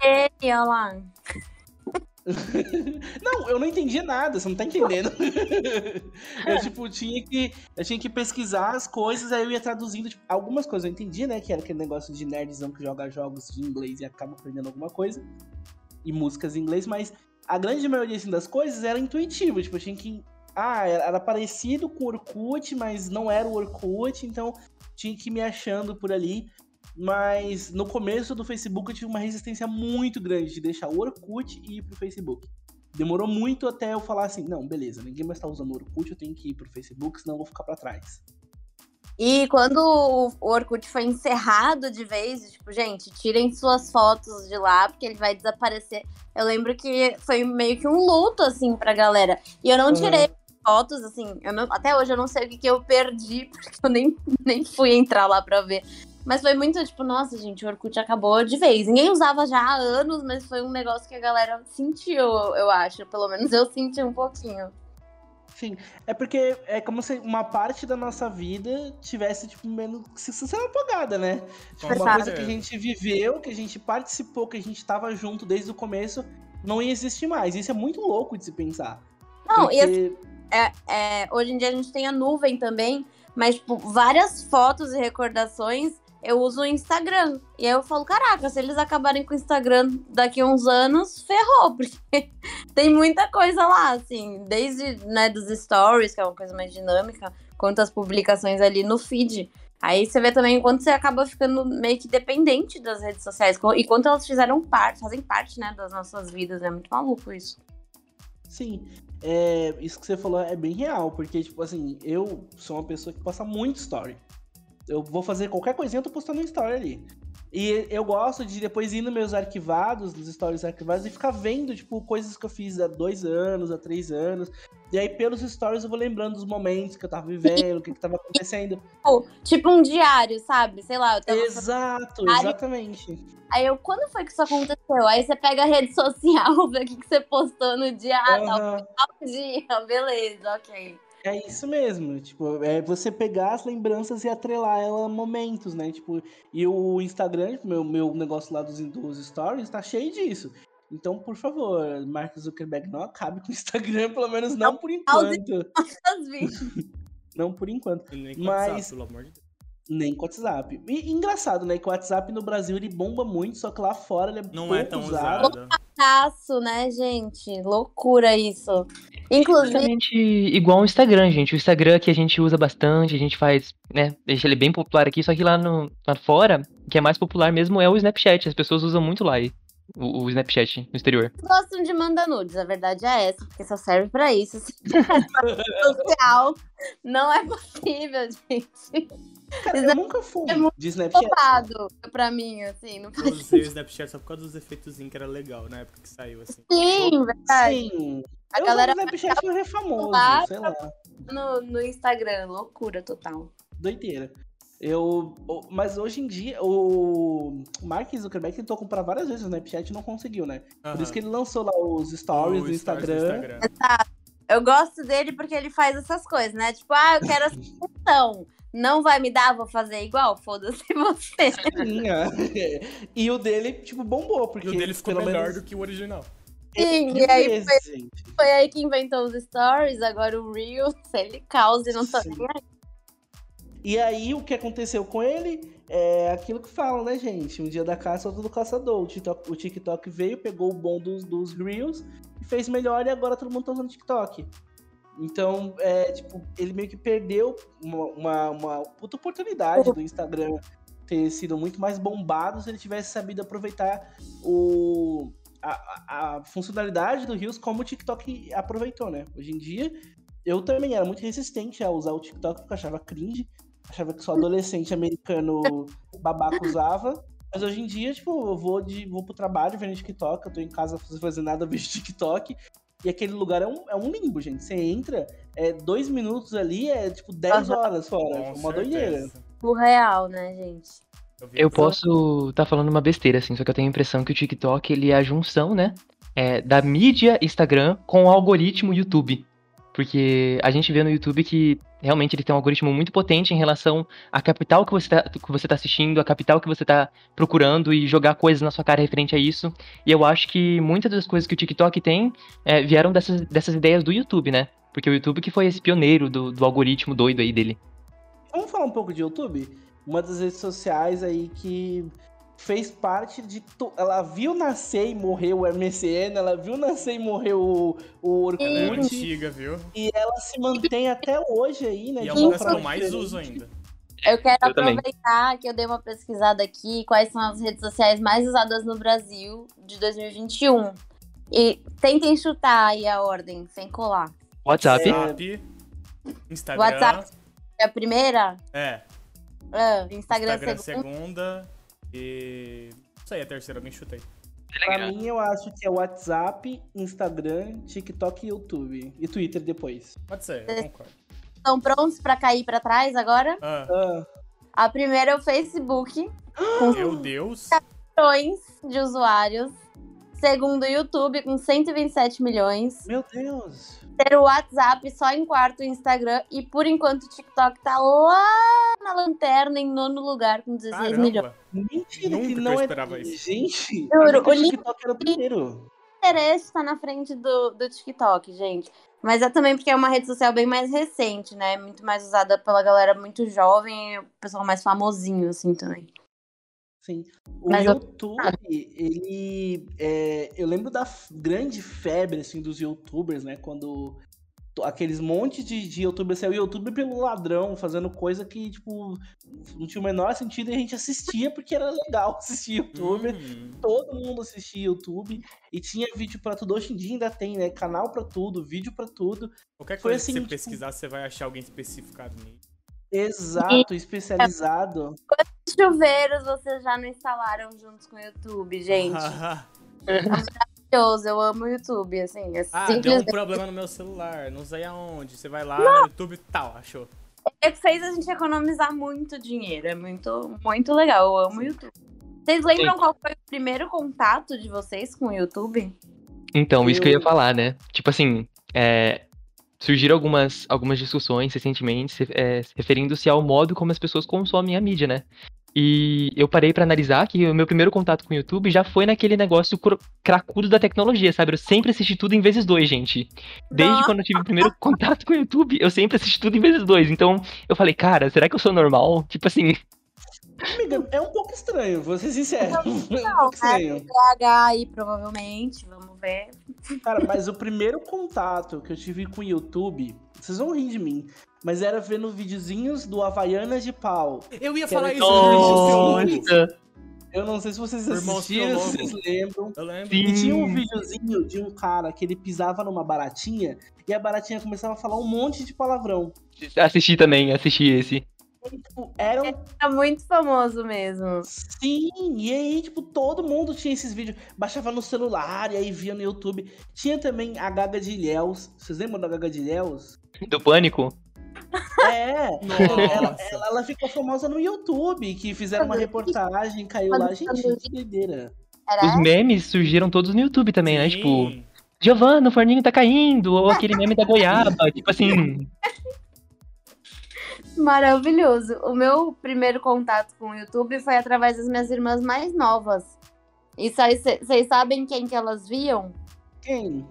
não, eu não entendi nada, você não tá entendendo. eu, tipo, tinha que, eu tinha que pesquisar as coisas, aí eu ia traduzindo, tipo, algumas coisas eu entendi, né, que era aquele negócio de nerdzão que joga jogos de inglês e acaba aprendendo alguma coisa, e músicas em inglês, mas a grande maioria, assim, das coisas era intuitivo, tipo, eu tinha que... Ah, era parecido com o Orkut, mas não era o Orkut, então tinha que ir me achando por ali. Mas no começo do Facebook eu tive uma resistência muito grande de deixar o Orkut e ir pro Facebook. Demorou muito até eu falar assim, não, beleza, ninguém mais tá usando o Orkut, eu tenho que ir pro Facebook, senão eu vou ficar para trás. E quando o Orkut foi encerrado de vez, tipo, gente, tirem suas fotos de lá, porque ele vai desaparecer. Eu lembro que foi meio que um luto, assim, pra galera. E eu não tirei uhum. fotos, assim, não, até hoje eu não sei o que, que eu perdi, porque eu nem, nem fui entrar lá pra ver. Mas foi muito tipo, nossa, gente, o Orkut acabou de vez. Ninguém usava já há anos, mas foi um negócio que a galera sentiu, eu acho. Pelo menos eu senti um pouquinho. Sim, é porque é como se uma parte da nossa vida tivesse, tipo, menos. se sendo apagada, né? Tipo, uma coisa que a gente viveu, que a gente participou, que a gente tava junto desde o começo, não ia existir mais. Isso é muito louco de se pensar. Não, porque... e assim, é, é, hoje em dia a gente tem a nuvem também, mas, tipo, várias fotos e recordações eu uso o Instagram. E aí eu falo, caraca, se eles acabarem com o Instagram daqui a uns anos, ferrou, porque tem muita coisa lá, assim, desde né, dos stories, que é uma coisa mais dinâmica, quanto as publicações ali no feed. Aí você vê também quanto você acaba ficando meio que dependente das redes sociais e quanto elas fizeram parte, fazem parte, né, das nossas vidas. É muito maluco isso. Sim, é, isso que você falou é bem real, porque, tipo assim, eu sou uma pessoa que posta muito story eu vou fazer qualquer coisinha, eu tô postando uma story ali. E eu gosto de depois ir nos meus arquivados, nos stories arquivados, e ficar vendo, tipo, coisas que eu fiz há dois anos, há três anos. E aí, pelos stories, eu vou lembrando dos momentos que eu tava vivendo, o que, que tava acontecendo. Tipo, tipo um diário, sabe? Sei lá, eu tava Exato, exatamente. Aí eu, quando foi que isso aconteceu? Aí você pega a rede social, vê o que, que você postou no dia, ah, uhum. tal dia, beleza, ok. É isso mesmo, tipo, é você pegar as lembranças e atrelar ela a momentos, né? Tipo, e o Instagram, tipo, meu, meu negócio lá dos, dos stories, tá cheio disso. Então, por favor, Mark Zuckerberg, não acabe com o Instagram, pelo menos não por enquanto. não por enquanto. Mas- WhatsApp, pelo amor de Deus. Nem com o WhatsApp. E engraçado, né? Que o WhatsApp no Brasil ele bomba muito, só que lá fora ele é Não pouco é tão usado. usado. Taço, né, gente? Loucura isso. Inclusive, Exatamente igual o Instagram, gente. O Instagram que a gente usa bastante, a gente faz, né? Deixa ele bem popular aqui, só que lá, no, lá fora, o que é mais popular mesmo é o Snapchat. As pessoas usam muito lá aí, o, o Snapchat no exterior. gostam de mandar nudes, a verdade é essa, porque só serve pra isso. Social não é possível, gente. Cara, eu nunca fui É muito de Snapchat. Pra mim, assim, não Eu faz usei o Snapchat só por causa dos efeitos que era legal na época que saiu, assim. Sim, verdade. Sim. A eu galera o Snapchat pra ver famoso, lá sei lá. no, no Instagram, loucura total. Doideira. Eu, mas hoje em dia, o Mark Zuckerberg tentou comprar várias vezes o Snapchat e não conseguiu, né? Por isso que ele lançou lá os stories O no stories Instagram. Eu gosto dele porque ele faz essas coisas, né? Tipo, ah, eu quero essa função. Não vai me dar, vou fazer igual? Foda-se você. Tinha. e o dele, tipo, bombou, porque E o dele ficou melhor menos do que o original. Sim, e aí vezes, foi, foi aí que inventou os stories, agora o Reels, ele causa e não tá nem aí. E aí, o que aconteceu com ele é aquilo que falam, né, gente? Um dia da caça, outro do caçador. O TikTok, o TikTok veio, pegou o bom dos, dos Reels fez melhor, e agora todo mundo tá usando TikTok. Então, é, tipo, ele meio que perdeu uma, uma, uma puta oportunidade do Instagram ter sido muito mais bombado se ele tivesse sabido aproveitar o, a, a- funcionalidade do Reels como o TikTok aproveitou, né? Hoje em dia, eu também era muito resistente a usar o TikTok porque eu achava cringe, achava que só adolescente americano babaca usava. Mas hoje em dia, tipo, eu vou, de, vou pro trabalho vendo TikTok, eu tô em casa sem fazer nada, eu vejo TikTok. E aquele lugar é um, é um limbo, gente. Você entra, é dois minutos ali, é tipo 10 Aham. horas fora. Com É uma doideira. certeza. O real, né, gente? Eu isso. posso estar falando uma besteira, assim, só que eu tenho a impressão que o TikTok ele é a junção, né? é, da mídia Instagram com o algoritmo YouTube. Porque a gente vê no YouTube que realmente ele tem um algoritmo muito potente em relação à capital que você tá, que você tá assistindo, a capital que você tá procurando e jogar coisas na sua cara referente a isso. E eu acho que muitas das coisas que o TikTok tem é, vieram dessas, dessas ideias do YouTube, né? Porque o YouTube que foi esse pioneiro do, do algoritmo doido aí dele. Vamos falar um pouco de YouTube? Uma das redes sociais aí que fez parte de. to- Ela viu nascer e morrer o MSN, ela viu nascer e morrer o, o Ela é Orkut. antiga, viu? E ela se mantém até hoje aí, né? E é uma das que eu mais uso ainda. Eu quero Eu também. aproveitar que eu dei uma pesquisada aqui, quais são as redes sociais mais usadas no Brasil de 2021. E tentem chutar aí a ordem, sem colar. WhatsApp. É. WhatsApp, Instagram. WhatsApp. É a primeira? É, Ah, Instagram, Instagram segundo. segunda e. Não sei, a terceira alguém chutei. Pra mim, eu acho que é WhatsApp, Instagram, TikTok e YouTube. E Twitter depois. Pode ser, eu concordo. Estão prontos pra cair pra trás agora? Ah, Ah, A primeira é o Facebook, meu Deus. milhões de usuários. Segundo, o YouTube, com 127 milhões. meu Deus. Ter o WhatsApp só em quarto, o Instagram. E por enquanto o TikTok tá lá na lanterna, em nono lugar, com 16 milhões. Caramba. Mentira, Nunca que não eu é. esperava isso. Gente, Juro, que o o TikTok era o primeiro. Pinterest tá na frente do, do TikTok, gente. Mas é também porque é uma rede social bem mais recente, né? Muito mais usada pela galera muito jovem e o pessoal mais famosinho, assim, também. Sim. O Mas eu- YouTube, ele. é, eu lembro da grande febre assim, dos youtubers, né? Quando aqueles montes de, de youtubers saiu YouTube pelo ladrão, fazendo coisa que, tipo, não tinha o menor sentido e a gente assistia porque era legal assistir YouTube. Hum, Todo mundo assistia YouTube e tinha vídeo pra tudo. Hoje em dia ainda tem, né? Canal pra tudo, vídeo pra tudo. qualquer Foi coisa assim, que você tipo- pesquisar, você vai achar alguém especificado nisso. Exato, especializado. Chuveiros vocês já não instalaram juntos com o YouTube, gente. Maravilhoso, eu amo o YouTube, assim. É ah, deu um simplesmente problema no meu celular. Não sei aonde. Você vai lá no YouTube e tal, achou. É que fez a gente economizar muito dinheiro. É muito, muito legal. Eu amo o YouTube. Vocês lembram qual foi o primeiro contato de vocês com o YouTube? Então, isso que eu Eu- ia falar, né? Tipo assim, é, surgiram algumas, algumas discussões recentemente é, referindo-se ao modo como as pessoas consomem a mídia, né? E eu parei para analisar que o meu primeiro contato com o YouTube já foi naquele negócio cracudo da tecnologia, sabe? Eu sempre assisti tudo em vezes dois, gente. Desde Não. quando eu tive o primeiro contato com o YouTube, eu sempre assisti tudo em vezes dois. Então eu falei, cara, será que eu sou normal? Tipo assim. Amiga, é um pouco estranho, vou ser sincero. Não, é um pouco estranho. É TH aí, provavelmente, vamos ver. Cara, mas o primeiro contato que eu tive com o YouTube, vocês vão rir de mim, mas era vendo videozinhos do Havaianas de Pau. Eu ia falar isso. Nossa. Eu não sei se vocês assistiram, se vocês lembram. Eu lembro. E tinha um videozinho de um cara que ele pisava numa baratinha e a baratinha começava a falar um monte de palavrão. Assisti também, assisti esse. E, tipo, era... era muito famoso mesmo. Sim, e aí, tipo, todo mundo tinha esses vídeos. Baixava no celular e aí via no YouTube. Tinha também a Gaga de Ilhéus. Vocês lembram da Gaga de Ilhéus? Do Pânico? É, ela, ela, ela, ficou famosa no YouTube, que fizeram uma reportagem, caiu lá, gente, que doideira. Os memes surgiram todos no YouTube também, Sim. né? Tipo, Giovanna, o forninho tá caindo, ou aquele meme da goiaba, tipo assim. Maravilhoso. O meu primeiro contato com o YouTube foi através das minhas irmãs mais novas. E vocês sabem quem que elas viam? Quem?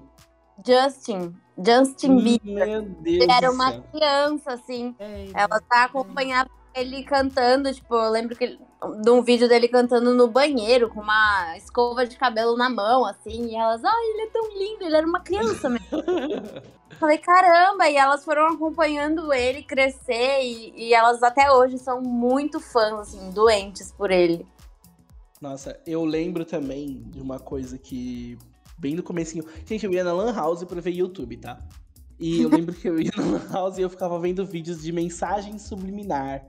Justin. Justin Bieber. Meu Deus. Ele era uma criança, assim. Ela tá acompanhando ele cantando, tipo, eu lembro que de um vídeo dele cantando no banheiro com uma escova de cabelo na mão, assim, e elas, ai, ele é tão lindo, ele era uma criança mesmo. Falei, caramba, e elas foram acompanhando ele crescer e, e, elas até hoje são muito fãs, assim, doentes por ele. Nossa, eu lembro também de uma coisa que, bem no comecinho, gente, eu ia na Lan House pra ver YouTube, tá? E eu lembro que eu ia na Lan House e eu ficava vendo vídeos de mensagem subliminar.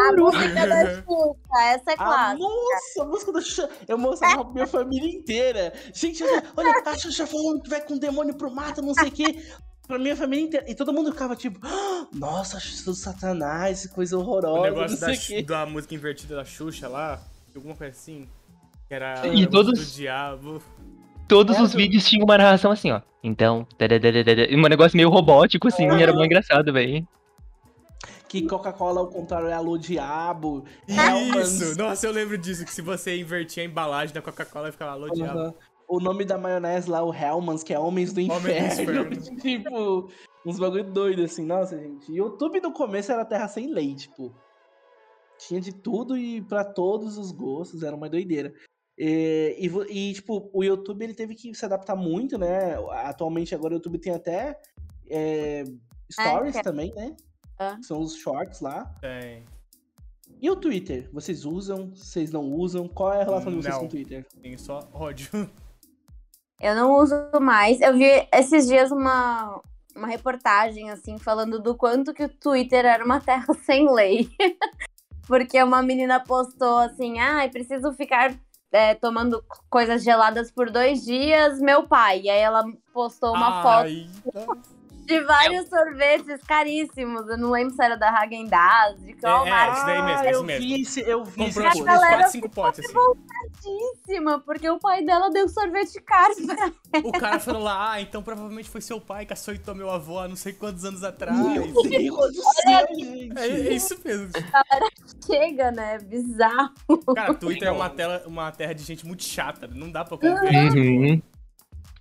a música da Xuxa, essa é clássica. Nossa, a música da Xuxa. Eu mostrava pra minha família inteira. Gente, olha, olha a Xuxa falando que vai com o demônio pro mato, não sei o quê. Pra minha família inteira. E todo mundo ficava tipo, ah, nossa, do satanás, coisa horrorosa. O negócio da, da, música invertida da Xuxa lá, alguma coisa assim. Que era e todos... do diabo. Todos é, os vídeos tinham uma narração assim, ó. Então, um negócio meio robótico, assim, era muito engraçado, velho que Coca-Cola ao contrário é alô diabo. Isso! Nossa, eu lembro disso, que se você invertia a embalagem da Coca-Cola, ficava alô diabo. O nome da maionese lá, o Hellmans, que é Homens do Inferno. Homem do Inferno. tipo, uns bagulho doido assim. Nossa, gente. YouTube no começo era terra sem lei, tipo. Tinha de tudo e para todos os gostos, era uma doideira. E, e, e, tipo, o YouTube ele teve que se adaptar muito, né? Atualmente agora o YouTube tem até é, stories é, também, né? São os shorts lá. Tem. E o Twitter? Vocês usam? Vocês não usam? Qual é a relação de vocês não. com o Twitter? Tem só ódio. Eu não uso mais. Eu vi esses dias uma, uma reportagem, assim, falando do quanto que o Twitter era uma terra sem lei. Porque uma menina postou assim, ah, preciso ficar é, tomando coisas geladas por dois dias, meu pai. E aí ela postou uma Ai, foto de vários é. sorvetes caríssimos. Eu não lembro se era da Hagen Dazs, de qual é, É, isso daí mesmo, ah, isso eu mesmo. Vi esse, eu vi Comprou esse 4, 5 potes, assim. revoltadíssima, porque o pai dela deu sorvete caro pra ela. O cara falou lá, ah, então provavelmente foi seu pai que açoitou meu avô há não sei quantos anos atrás. Meu Deus do céu, gente. É, é isso mesmo. Cara, chega, né? Bizarro. Cara, Twitter é uma, tela, uma terra de gente muito chata, não dá pra conviver. Uhum.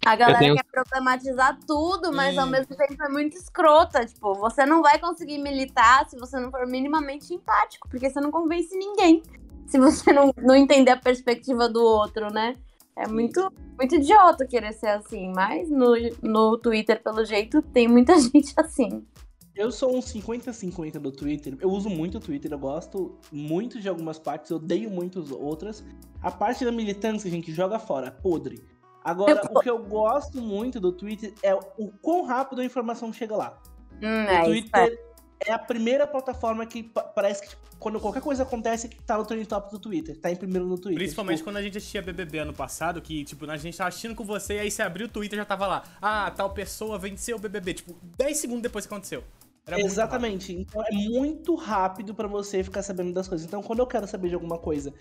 A galera tenho... quer problematizar tudo, mas Sim. ao mesmo tempo é muito escrota. Tipo, você não vai conseguir militar se você não for minimamente empático, porque você não convence ninguém. Se você não, não entender a perspectiva do outro, né? É muito, muito idiota querer ser assim, mas no, no Twitter, pelo jeito, tem muita gente assim. Eu sou um 50-50 do Twitter. Eu uso muito o Twitter, eu gosto muito de algumas partes, odeio muitas outras. A parte da militância, gente, joga fora, podre. Agora, eu... o que eu gosto muito do Twitter é o quão rápido a informação chega lá. Hum, o é Twitter é a primeira plataforma que parece que tipo, quando qualquer coisa acontece, tá no trending top do Twitter, tá em primeiro no Twitter. Principalmente tipo... quando a gente assistia BBB ano passado, que, tipo, a gente tava assistindo com você e aí você abriu o Twitter já tava lá. Ah, tal pessoa venceu o BBB. Tipo, 10 segundos depois que aconteceu. Era Exatamente. Então é muito rápido para você ficar sabendo das coisas. Então quando eu quero saber de alguma coisa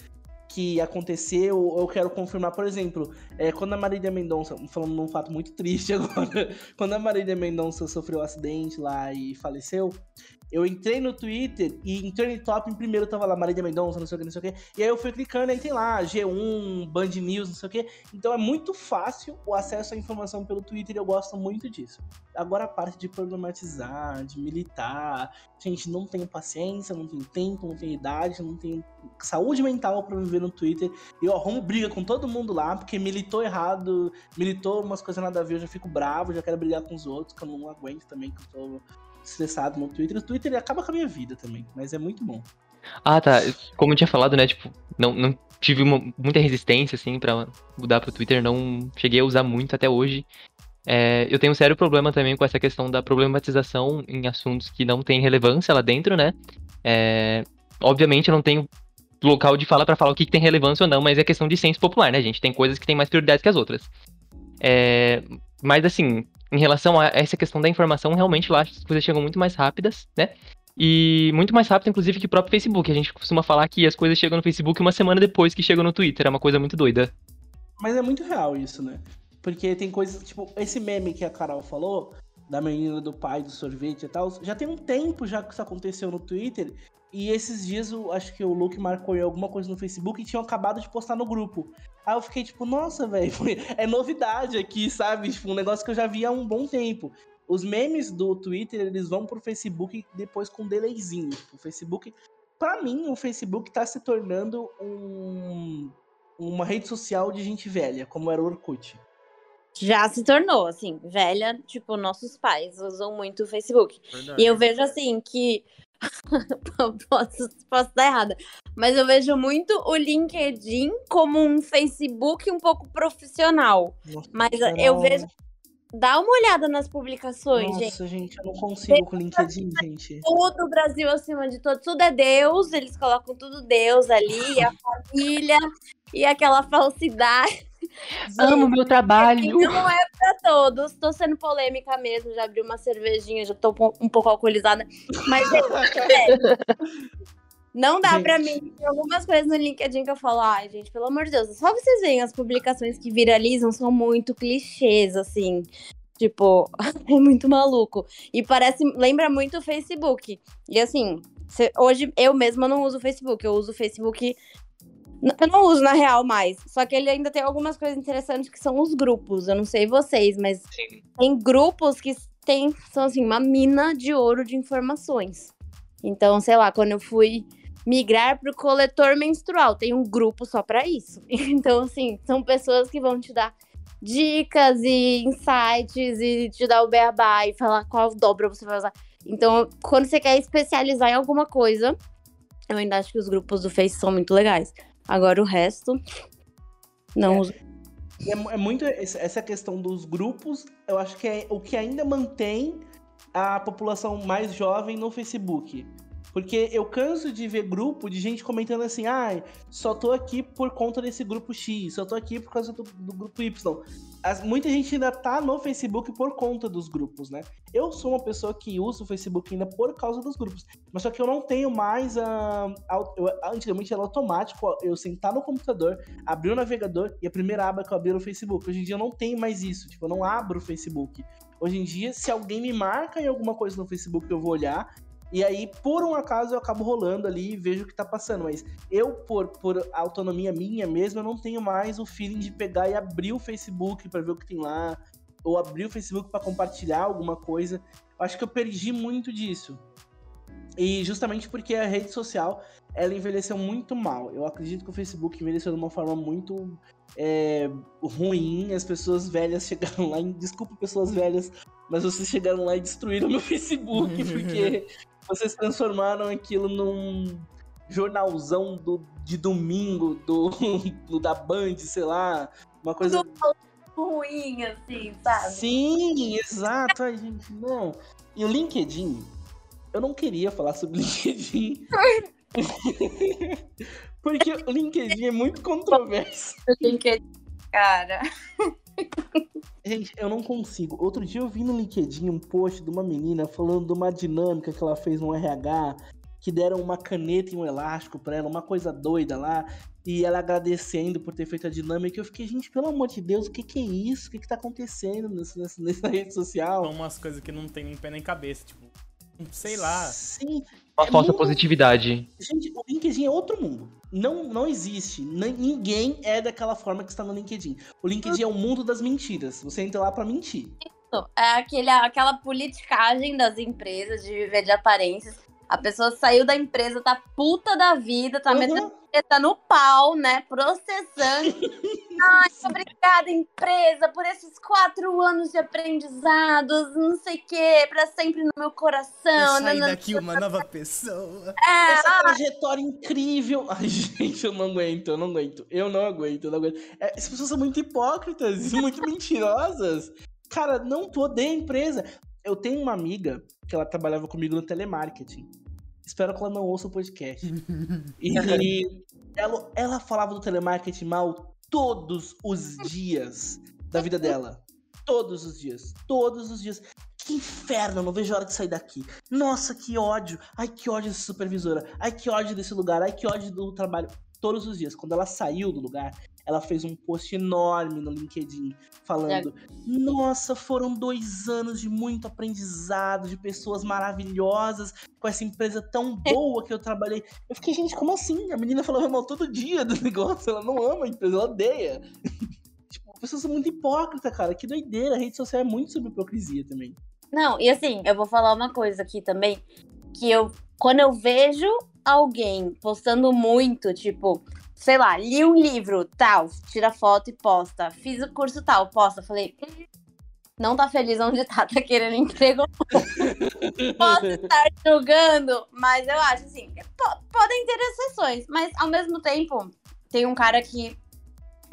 que aconteceu, eu quero confirmar, por exemplo, é, quando a Marília Mendonça, falando num fato muito triste agora, quando a Marília Mendonça sofreu um acidente lá e faleceu, eu entrei no Twitter e em Trending Top, em primeiro tava lá Marília Mendonça, não sei o que, não sei o que. E aí eu fui clicando, aí tem lá G1, Band News, não sei o que. Então é muito fácil o acesso à informação pelo Twitter e eu gosto muito disso. Agora a parte de problematizar, de militar. Gente, não tenho paciência, não tenho tempo, não tenho idade, não tenho saúde mental para viver no Twitter. Eu arrumo briga com todo mundo lá, porque militou errado, militou umas coisas nada a ver, eu já fico bravo, já quero brigar com os outros, que eu não aguento também, que eu tô estressado no Twitter. O Twitter acaba com a minha vida também, mas é muito bom. Ah, tá. Como eu tinha falado, né? Tipo, não, não tive uma, muita resistência, assim, para mudar pro Twitter. Não cheguei a usar muito até hoje. É, eu tenho um sério problema também com essa questão da problematização em assuntos que não têm relevância lá dentro, né? É, obviamente eu não tenho local de fala para falar o que, que, tem relevância ou não, mas é questão de senso popular, né, gente? Tem coisas que têm mais prioridade que as outras. É, mas assim, em relação a essa questão da informação, realmente lá as coisas chegam muito mais rápidas, né? E muito mais rápido, inclusive, que o próprio Facebook. A gente costuma falar que as coisas chegam no Facebook uma semana depois que chegam no Twitter. É uma coisa muito doida. Mas é muito real isso, né? Porque tem coisas, tipo, esse meme que a Carol falou, da menina do pai do sorvete e tal, já tem um tempo já que isso aconteceu no Twitter. E esses dias, eu acho que o Luke marcou alguma coisa no Facebook e tinham acabado de postar no grupo. Aí eu fiquei tipo, nossa, velho, é novidade aqui, sabe? Tipo, um negócio que eu já vi há um bom tempo. Os memes do Twitter, eles vão pro Facebook depois com delayzinho. Tipo, o Facebook. Pra mim, o Facebook tá se tornando um, uma rede social de gente velha, como era o Orkut. Já se tornou, assim, velha, tipo, nossos pais usam muito o Facebook. Verdade. E eu vejo, assim, que posso, posso estar errada. Mas eu vejo muito o LinkedIn como um Facebook um pouco profissional. Nossa, mas eu vejo. Dá uma olhada nas publicações, Nossa, gente. Nossa, gente, eu não consigo com o LinkedIn, gente. Tudo o Brasil acima de tudo. Tudo é Deus, eles colocam tudo Deus ali, a família e aquela falsidade. Gente, Amo meu trabalho. Não é pra todos. Tô sendo polêmica mesmo. Já abri uma cervejinha, já tô um pouco alcoolizada. Mas, é, não dá gente. pra mim. Tem algumas coisas no LinkedIn que eu falo, ai, gente, pelo amor de Deus. Só vocês veem as publicações que viralizam são muito clichês, assim. Tipo, é muito maluco. E parece, lembra muito o Facebook. E assim, hoje eu mesma não uso o Facebook. Eu uso o Facebook eu não uso na real mais. Só que ele ainda tem algumas coisas interessantes que são os grupos. Eu não sei vocês, mas Sim. tem grupos que tem, são assim, uma mina de ouro de informações. Então, sei lá, quando eu fui migrar para o coletor menstrual, tem um grupo só para isso. Então, assim, são pessoas que vão te dar dicas e insights e te dar o beabá e falar qual dobra você vai usar. Então, quando você quer especializar em alguma coisa, eu ainda acho que os grupos do Face são muito legais. Agora o resto, não é. uso. É, é muito essa questão dos grupos, eu acho que é o que ainda mantém a população mais jovem no Facebook. Porque eu canso de ver grupo de gente comentando assim, ah, só tô aqui por conta desse grupo X, só tô aqui por causa do, do grupo Y. As, muita gente ainda tá no Facebook por conta dos grupos, né? Eu sou uma pessoa que usa o Facebook ainda por causa dos grupos. Mas só que eu não tenho mais a. a eu, antigamente era automático eu sentar no computador, abrir o navegador e a primeira aba que eu abri era o Facebook. Hoje em dia eu não tenho mais isso. Tipo, eu não abro o Facebook. Hoje em dia, se alguém me marca em alguma coisa no Facebook, eu vou olhar e aí, por um acaso, eu acabo rolando ali e vejo o que tá passando. Mas eu, por, por autonomia minha mesmo, eu não tenho mais o feeling de pegar e abrir o Facebook para ver o que tem lá. Ou abrir o Facebook para compartilhar alguma coisa. Eu acho que eu perdi muito disso. E justamente porque a rede social, ela envelheceu muito mal. Eu acredito que o Facebook envelheceu de uma forma muito é, ruim. As pessoas velhas chegaram lá. Desculpa, pessoas velhas, mas vocês chegaram lá e destruíram meu Facebook, porque vocês transformaram aquilo num jornalzão do, de domingo do, do da Band, sei lá, uma coisa ruim assim, sabe? Sim, exato, a gente não. E o LinkedIn, eu não queria falar sobre o LinkedIn. porque o LinkedIn é muito controverso. LinkedIn, cara. Gente, eu não consigo. Outro dia eu vi no LinkedIn um post de uma menina falando de uma dinâmica que ela fez no RH, que deram uma caneta e um elástico para ela, uma coisa doida lá. e ela agradecendo por ter feito a dinâmica. Eu fiquei, gente, pelo amor de Deus, o que, que é isso? O que, que tá acontecendo nessa, nessa, nessa rede social? São umas coisas que não tem nem pé nem cabeça, tipo, sei lá. Sim. Uma É falsa positividade. Gente, o LinkedIn é outro mundo. Não, não existe. Ninguém é daquela forma que está no LinkedIn. O LinkedIn é o mundo das mentiras. Você entra lá pra mentir. É aquele, aquela politicagem das empresas de viver de aparências. A pessoa saiu da empresa, tá puta da vida, tá metendo Uhum. tá no pau, né? Processando. Ai, obrigada, empresa, por esses quatro anos de aprendizados, não sei o quê, pra sempre no meu coração. Eu saí daqui uma nova pessoa. É, Essa trajetória incrível. Ai, gente, eu não aguento, eu não aguento. Eu não aguento, eu não aguento. É, as pessoas são muito hipócritas, muito mentirosas. Cara, não tô da empresa. Eu tenho uma amiga que ela trabalhava comigo no telemarketing. Espero que ela não ouça o podcast. E ela, ela falava do telemarketing mal todos os dias da vida dela. Todos os dias. Todos os dias. Que inferno, não vejo a hora de sair daqui. Nossa, que ódio. Ai, que ódio dessa supervisora. Ai, que ódio desse lugar. Ai, que ódio do trabalho. Todos os dias. Quando ela saiu do lugar, ela fez um post enorme no LinkedIn falando: Nossa, foram dois anos de muito aprendizado, de pessoas maravilhosas, com essa empresa tão boa que eu trabalhei. Eu fiquei, gente, como assim? A menina falava mal todo dia do negócio. Ela não ama a empresa, ela odeia. tipo, pessoas são muito hipócritas, cara. Que doideira. A rede social é muito sobre hipocrisia também. Não, e assim, eu vou falar uma coisa aqui também, que eu, quando eu vejo alguém postando muito, tipo, sei lá, li um livro, tal, tira foto e posta, fiz o curso tal, posta, falei, "Hum, não tá feliz onde tá, tá querendo emprego. Posso estar julgando, mas eu acho assim, po- podem ter exceções, mas ao mesmo tempo, tem um cara que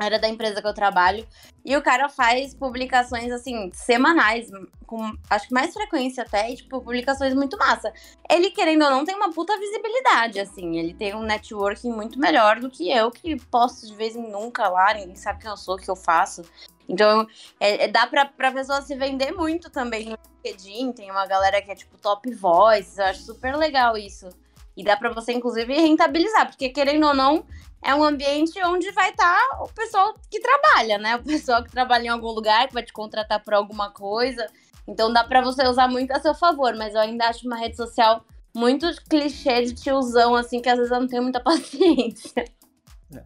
era da empresa que eu trabalho, e o cara faz publicações, assim, semanais, com acho que mais frequência até, e, tipo, publicações muito massa. Ele, querendo ou não, tem uma puta visibilidade, assim. Ele tem um networking muito melhor do que eu, que posto de vez em nunca lá, ninguém sabe quem eu sou, o que eu faço. Então, é, é- dá pra, pra pessoa se vender muito também no LinkedIn. Tem uma galera que é, tipo, top voice. Eu acho super legal isso. E dá pra você, inclusive, rentabilizar, porque querendo ou não, é um ambiente onde vai estar o pessoal que trabalha, né? O pessoal que trabalha em algum lugar, que vai te contratar por alguma coisa. Então dá pra você usar muito a seu favor, mas eu ainda acho uma rede social muito clichê de tiozão, assim, que às vezes eu não tenho muita paciência.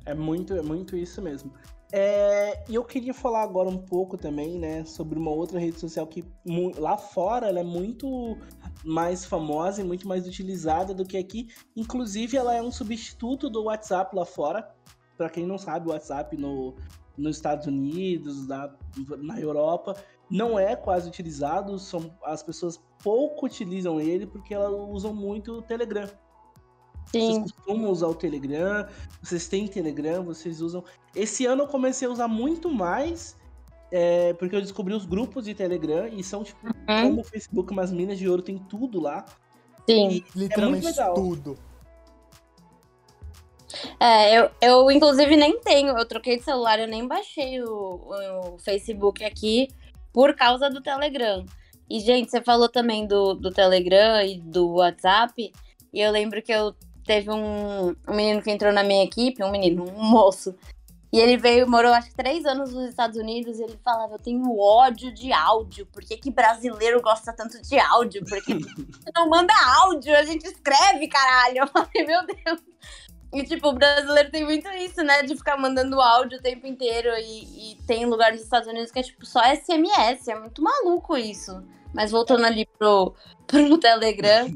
É muito, é muito isso mesmo. É, E eu queria falar agora um pouco também, né, sobre uma outra rede social que lá fora ela é muito mais famosa e muito mais utilizada do que aqui. Inclusive, ela é um substituto do WhatsApp lá fora. Pra quem não sabe, o WhatsApp no, nos Estados Unidos, na, na Europa, não é quase utilizado. São, as pessoas pouco utilizam ele porque elas usam muito o Telegram. Vocês Sim. costumam usar o Telegram, vocês têm Telegram, vocês usam. Esse ano eu comecei a usar muito mais, é, porque eu descobri os grupos de Telegram e são tipo Hum, como o Facebook, umas minas de ouro, tem tudo lá. sim. Literalmente legal. tudo. É, eu, eu inclusive nem tenho, eu troquei de celular, eu nem baixei o, o Facebook aqui por causa do Telegram. E, gente, você falou também do, do Telegram e do WhatsApp, e eu lembro que eu teve um, um menino que entrou na minha equipe, um menino, um moço, e ele veio, morou acho que três anos nos Estados Unidos, e ele falava, eu tenho ódio de áudio, por que, que brasileiro gosta tanto de áudio? Porque não manda áudio, a gente escreve, caralho. Eu falei, meu Deus. E, tipo, o brasileiro tem muito isso, né? De ficar mandando áudio o tempo inteiro. E, e tem lugar nos Estados Unidos que é, tipo, só SMS. É muito maluco isso. Mas voltando ali pro, pro Telegram.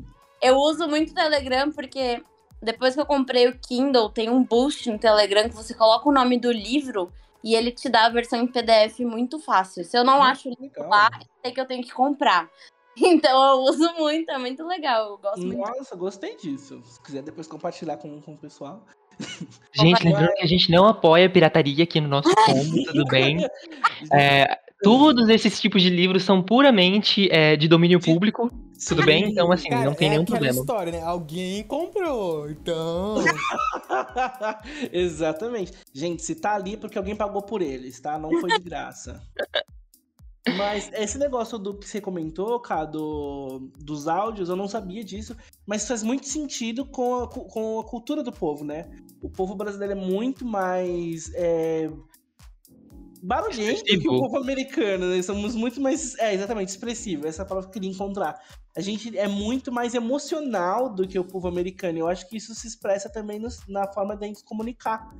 Eu uso muito o Telegram porque depois que eu comprei o Kindle, tem um boost no Telegram que você coloca o nome do livro e ele te dá a versão em PDF muito fácil. Se eu não acho o livro Legal. lá, sei que eu tenho que comprar. Então eu uso muito, é muito legal. Eu gosto muito. Nossa, gostei disso. Se quiser depois compartilhar com, com o pessoal. Gente, lembrando que a gente não apoia a pirataria aqui no nosso combo, tudo bem? É, todos esses tipos de livros são puramente é, de domínio público, tudo bem? Então, assim, Cara, não tem é nenhum problema. história, né? Alguém comprou, então... Exatamente. Gente, se tá ali é porque alguém pagou por eles, tá? Não foi de graça. Mas esse negócio do que você comentou, cara, do, dos áudios, eu não sabia disso, mas faz muito sentido com a, com a cultura do povo, né? O povo brasileiro é muito mais é, barulhento que o povo americano, né? Somos muito mais. É, exatamente, expressivo. Essa palavra que eu queria encontrar. A gente é muito mais emocional do que o povo americano. Eu acho que isso se expressa também no, na forma da gente comunicar.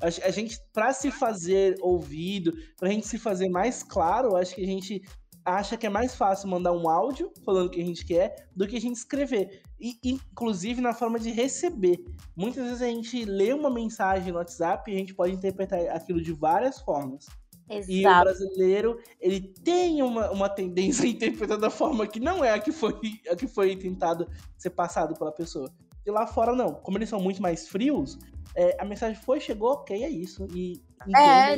A, gente, para se fazer ouvido, pra gente se fazer mais claro, acho que a gente acha que é mais fácil mandar um áudio falando o que a gente quer do que a gente escrever. E, inclusive na forma de receber. Muitas vezes a gente lê uma mensagem no WhatsApp e a gente pode interpretar aquilo de várias formas. Exato. E o brasileiro, ele tem uma, uma tendência a interpretar da forma que não é a que foi, a que foi tentado ser passado pela pessoa. E lá fora não. Como eles são muito mais frios, é, a mensagem foi, chegou, ok, é isso. E é,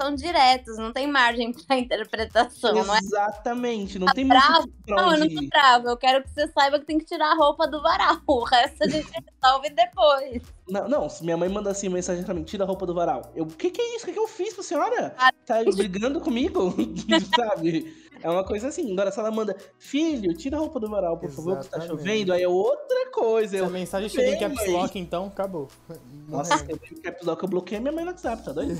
são diretos, não tem margem para interpretação, não é? Exatamente, não tá tem bravo? muito Não, eu não tô bravo, eu quero que você saiba que tem que tirar a roupa do varal, o resto a gente resolve depois. Não, não, se minha mãe manda assim mensagem pra mim, tira a roupa do varal, eu, o que que é isso? O que que eu fiz pra senhora? Ah, tá brigando comigo? Sabe? É uma coisa assim. Agora, se ela manda, filho, tira a roupa do varal, por Exatamente. favor, que tá chovendo, aí é outra coisa. Se eu, a mensagem chega em caps lock, então, acabou. Nossa, eu em caps lock, eu bloqueei minha mãe no WhatsApp, tá doido?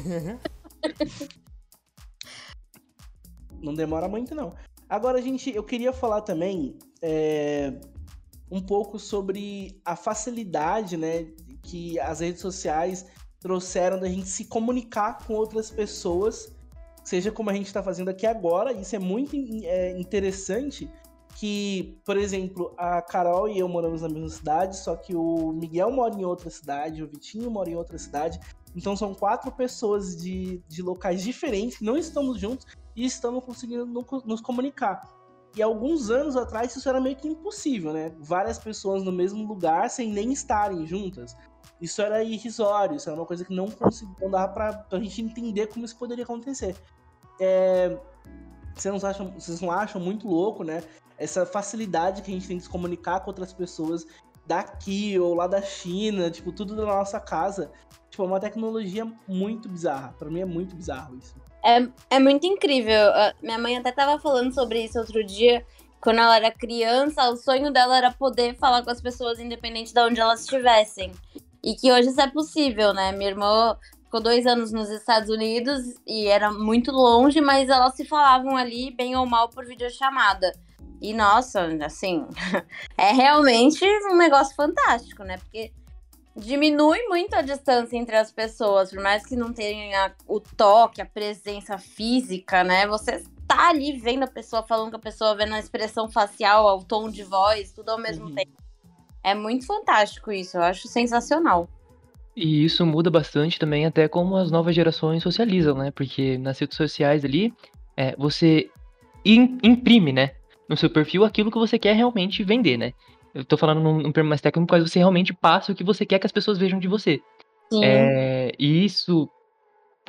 Não demora muito, não. Agora, gente, eu queria falar também é, um pouco sobre a facilidade, né, que as redes sociais trouxeram da gente se comunicar com outras pessoas seja como a gente está fazendo aqui agora. Isso é muito é, interessante. Que, por exemplo, a Carol e eu moramos na mesma cidade, só que o Miguel mora em outra cidade, o Vitinho mora em outra cidade. Então são quatro pessoas de, de locais diferentes, não estamos juntos e estamos conseguindo nos comunicar. E alguns anos atrás isso era meio que impossível, né? Várias pessoas no mesmo lugar sem nem estarem juntas. Isso era irrisório, isso era uma coisa que não, consegui, não dava pra, pra gente entender como isso poderia acontecer. É, vocês, não acham, vocês não acham muito louco, né? Essa facilidade que a gente tem de se comunicar com outras pessoas daqui ou lá da China, tipo, tudo da nossa casa. Tipo, é uma tecnologia muito bizarra. Para mim é muito bizarro isso. É, é muito incrível. Minha mãe até tava falando sobre isso outro dia. Quando ela era criança, o sonho dela era poder falar com as pessoas independente de onde elas estivessem. E que hoje isso é possível, né? Minha irmã ficou dois anos nos Estados Unidos e era muito longe, mas elas se falavam ali, bem ou mal, por videochamada. E nossa, assim, é realmente um negócio fantástico, né? Porque diminui muito a distância entre as pessoas, por mais que não tenha o toque, a presença física, né? Você tá ali vendo a pessoa, falando com a pessoa, vendo a expressão facial, o tom de voz, tudo ao mesmo uhum. tempo. É muito fantástico isso, eu acho sensacional. E isso muda bastante também até como as novas gerações socializam, né? Porque nas redes sociais ali, é, você imprime, né? No seu perfil aquilo que você quer realmente vender, né? Eu tô falando num, num termo mais técnico, mas você realmente passa o que você quer que as pessoas vejam de você. É, e isso,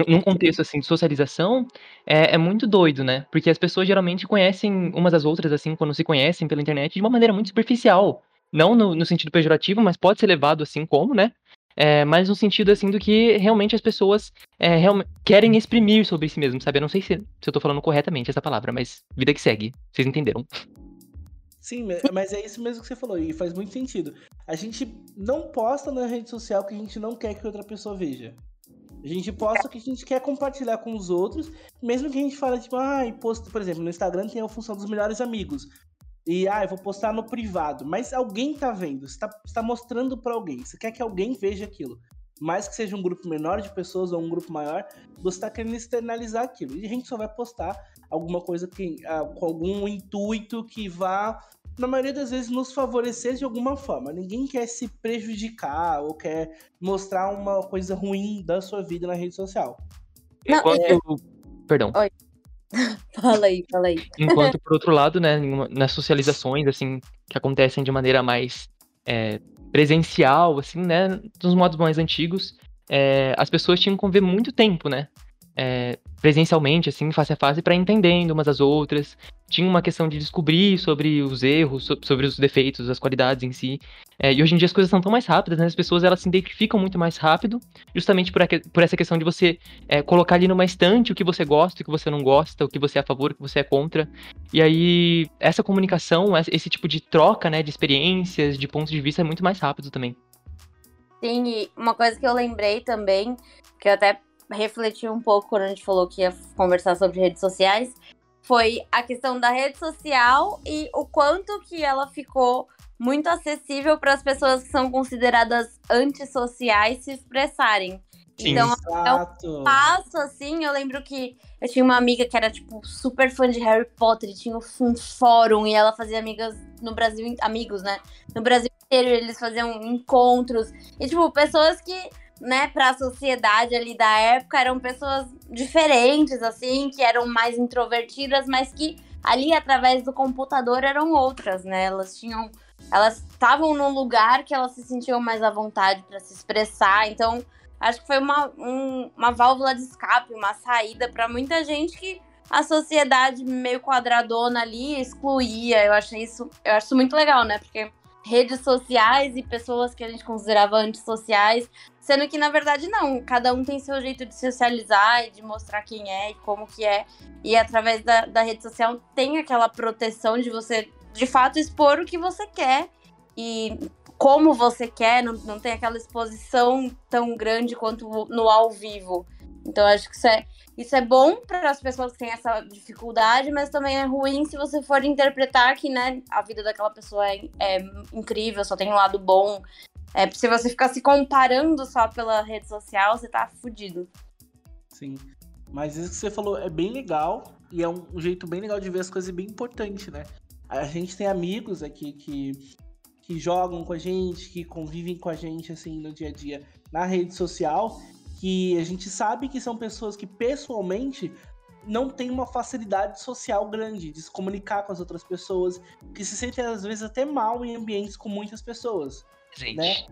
num contexto assim de socialização, é, é, muito doido, né? Porque as pessoas geralmente conhecem umas às outras, assim, quando se conhecem pela internet, de uma maneira muito superficial. Não no, no sentido pejorativo, mas pode ser levado assim como, né? É, mas no sentido assim do que realmente as pessoas é, real, querem exprimir sobre si mesmo, sabe? Eu não sei se, se eu tô falando corretamente essa palavra, mas vida que segue. Vocês entenderam? Sim, mas é isso mesmo que você falou, e faz muito sentido. A gente não posta na rede social que a gente não quer que outra pessoa veja. A gente posta o que a gente quer compartilhar com os outros, mesmo que a gente fale, tipo, ah, posto, por exemplo, no Instagram tem a função dos melhores amigos. E, ah, eu vou postar no privado. Mas alguém tá vendo, você tá, você tá mostrando para alguém. Você quer que alguém veja aquilo. Mais que seja um grupo menor de pessoas ou um grupo maior, você tá querendo externalizar aquilo. E a gente só vai postar alguma coisa que, ah, com algum intuito que vá, na maioria das vezes, nos favorecer de alguma forma. Ninguém quer se prejudicar ou quer mostrar uma coisa ruim da sua vida na rede social. Não, é... Perdão. Oi. fala aí, fala aí. Enquanto, por outro lado, né, nas socializações, assim, que acontecem de maneira mais é, presencial, assim, né, dos modos mais antigos, é, as pessoas tinham que conviver muito tempo, né? É, presencialmente, assim, face a face, para entendendo umas às outras. Tinha uma questão de descobrir sobre os erros, sobre os defeitos, as qualidades em si. É, e hoje em dia as coisas são tão mais rápidas, né? As pessoas elas se identificam muito mais rápido, justamente por, por essa questão de você é, colocar ali numa estante o que você gosta, o que você não gosta, o que você é a favor, o que você é contra. E aí, essa comunicação, esse tipo de troca, né, de experiências, de pontos de vista é muito mais rápido também. Sim, e uma coisa que eu lembrei também, que eu até refleti um pouco quando a gente falou que ia conversar sobre redes sociais, foi a questão da rede social e o quanto que ela ficou muito acessível para as pessoas que são consideradas antissociais se expressarem. Sim, então, é um passo assim. Eu lembro que eu tinha uma amiga que era, tipo, super fã de Harry Potter e tinha um fórum e ela fazia amigas no Brasil, amigos, né? No Brasil inteiro, eles faziam encontros. E, tipo, pessoas que, né, pra sociedade ali da época eram pessoas diferentes, assim, que eram mais introvertidas, mas que ali, através do computador, eram outras, né? Elas tinham. Elas estavam num lugar que elas se sentiam mais à vontade para se expressar. Então, acho que foi uma, um, uma válvula de escape, uma saída para muita gente que a sociedade meio quadradona ali excluía. Eu achei isso, eu acho muito legal, né? Porque redes sociais e pessoas que a gente considerava antissociais, sendo que na verdade não, cada um tem seu jeito de socializar e de mostrar quem é e como que é, e através da, da rede social tem aquela proteção de você de fato expor o que você quer e como você quer, não, não tem aquela exposição tão grande quanto no ao vivo. Então acho que isso é, isso é bom para as pessoas que têm essa dificuldade, mas também é ruim se você for interpretar que né, a vida daquela pessoa é, é incrível, só tem um lado bom. É, se você ficar se comparando só pela rede social, você tá fudido. Sim. Mas isso que você falou é bem legal e é um, jeito bem legal de ver as coisas bem importante, né? A gente tem amigos aqui que, que jogam com a gente, que convivem com a gente assim no dia a dia na rede social que a gente sabe que são pessoas que pessoalmente não têm uma facilidade social grande de se comunicar com as outras pessoas, que se sentem às vezes até mal em ambientes com muitas pessoas, gente. né?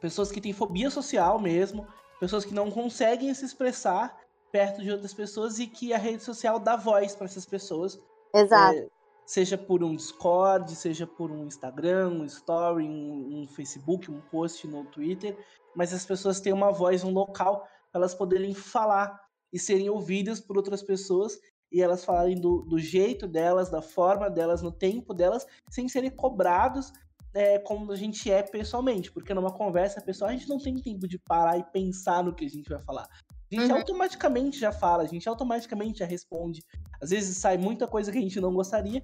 Pessoas que têm fobia social mesmo, pessoas que não conseguem se expressar perto de outras pessoas e que a rede social dá voz para essas pessoas. Exato. É, seja por um Discord, seja por um Instagram, um Story, um, um Facebook, um post no Twitter, mas as pessoas têm uma voz, um local elas poderem falar e serem ouvidas por outras pessoas e elas falarem do, do jeito delas, da forma delas, no tempo delas, sem serem cobrados é, como a gente é pessoalmente, porque numa conversa pessoal a gente não tem tempo de parar e pensar no que a gente vai falar. A gente uhum. automaticamente já fala, a gente automaticamente já responde. Às vezes sai muita coisa que a gente não gostaria,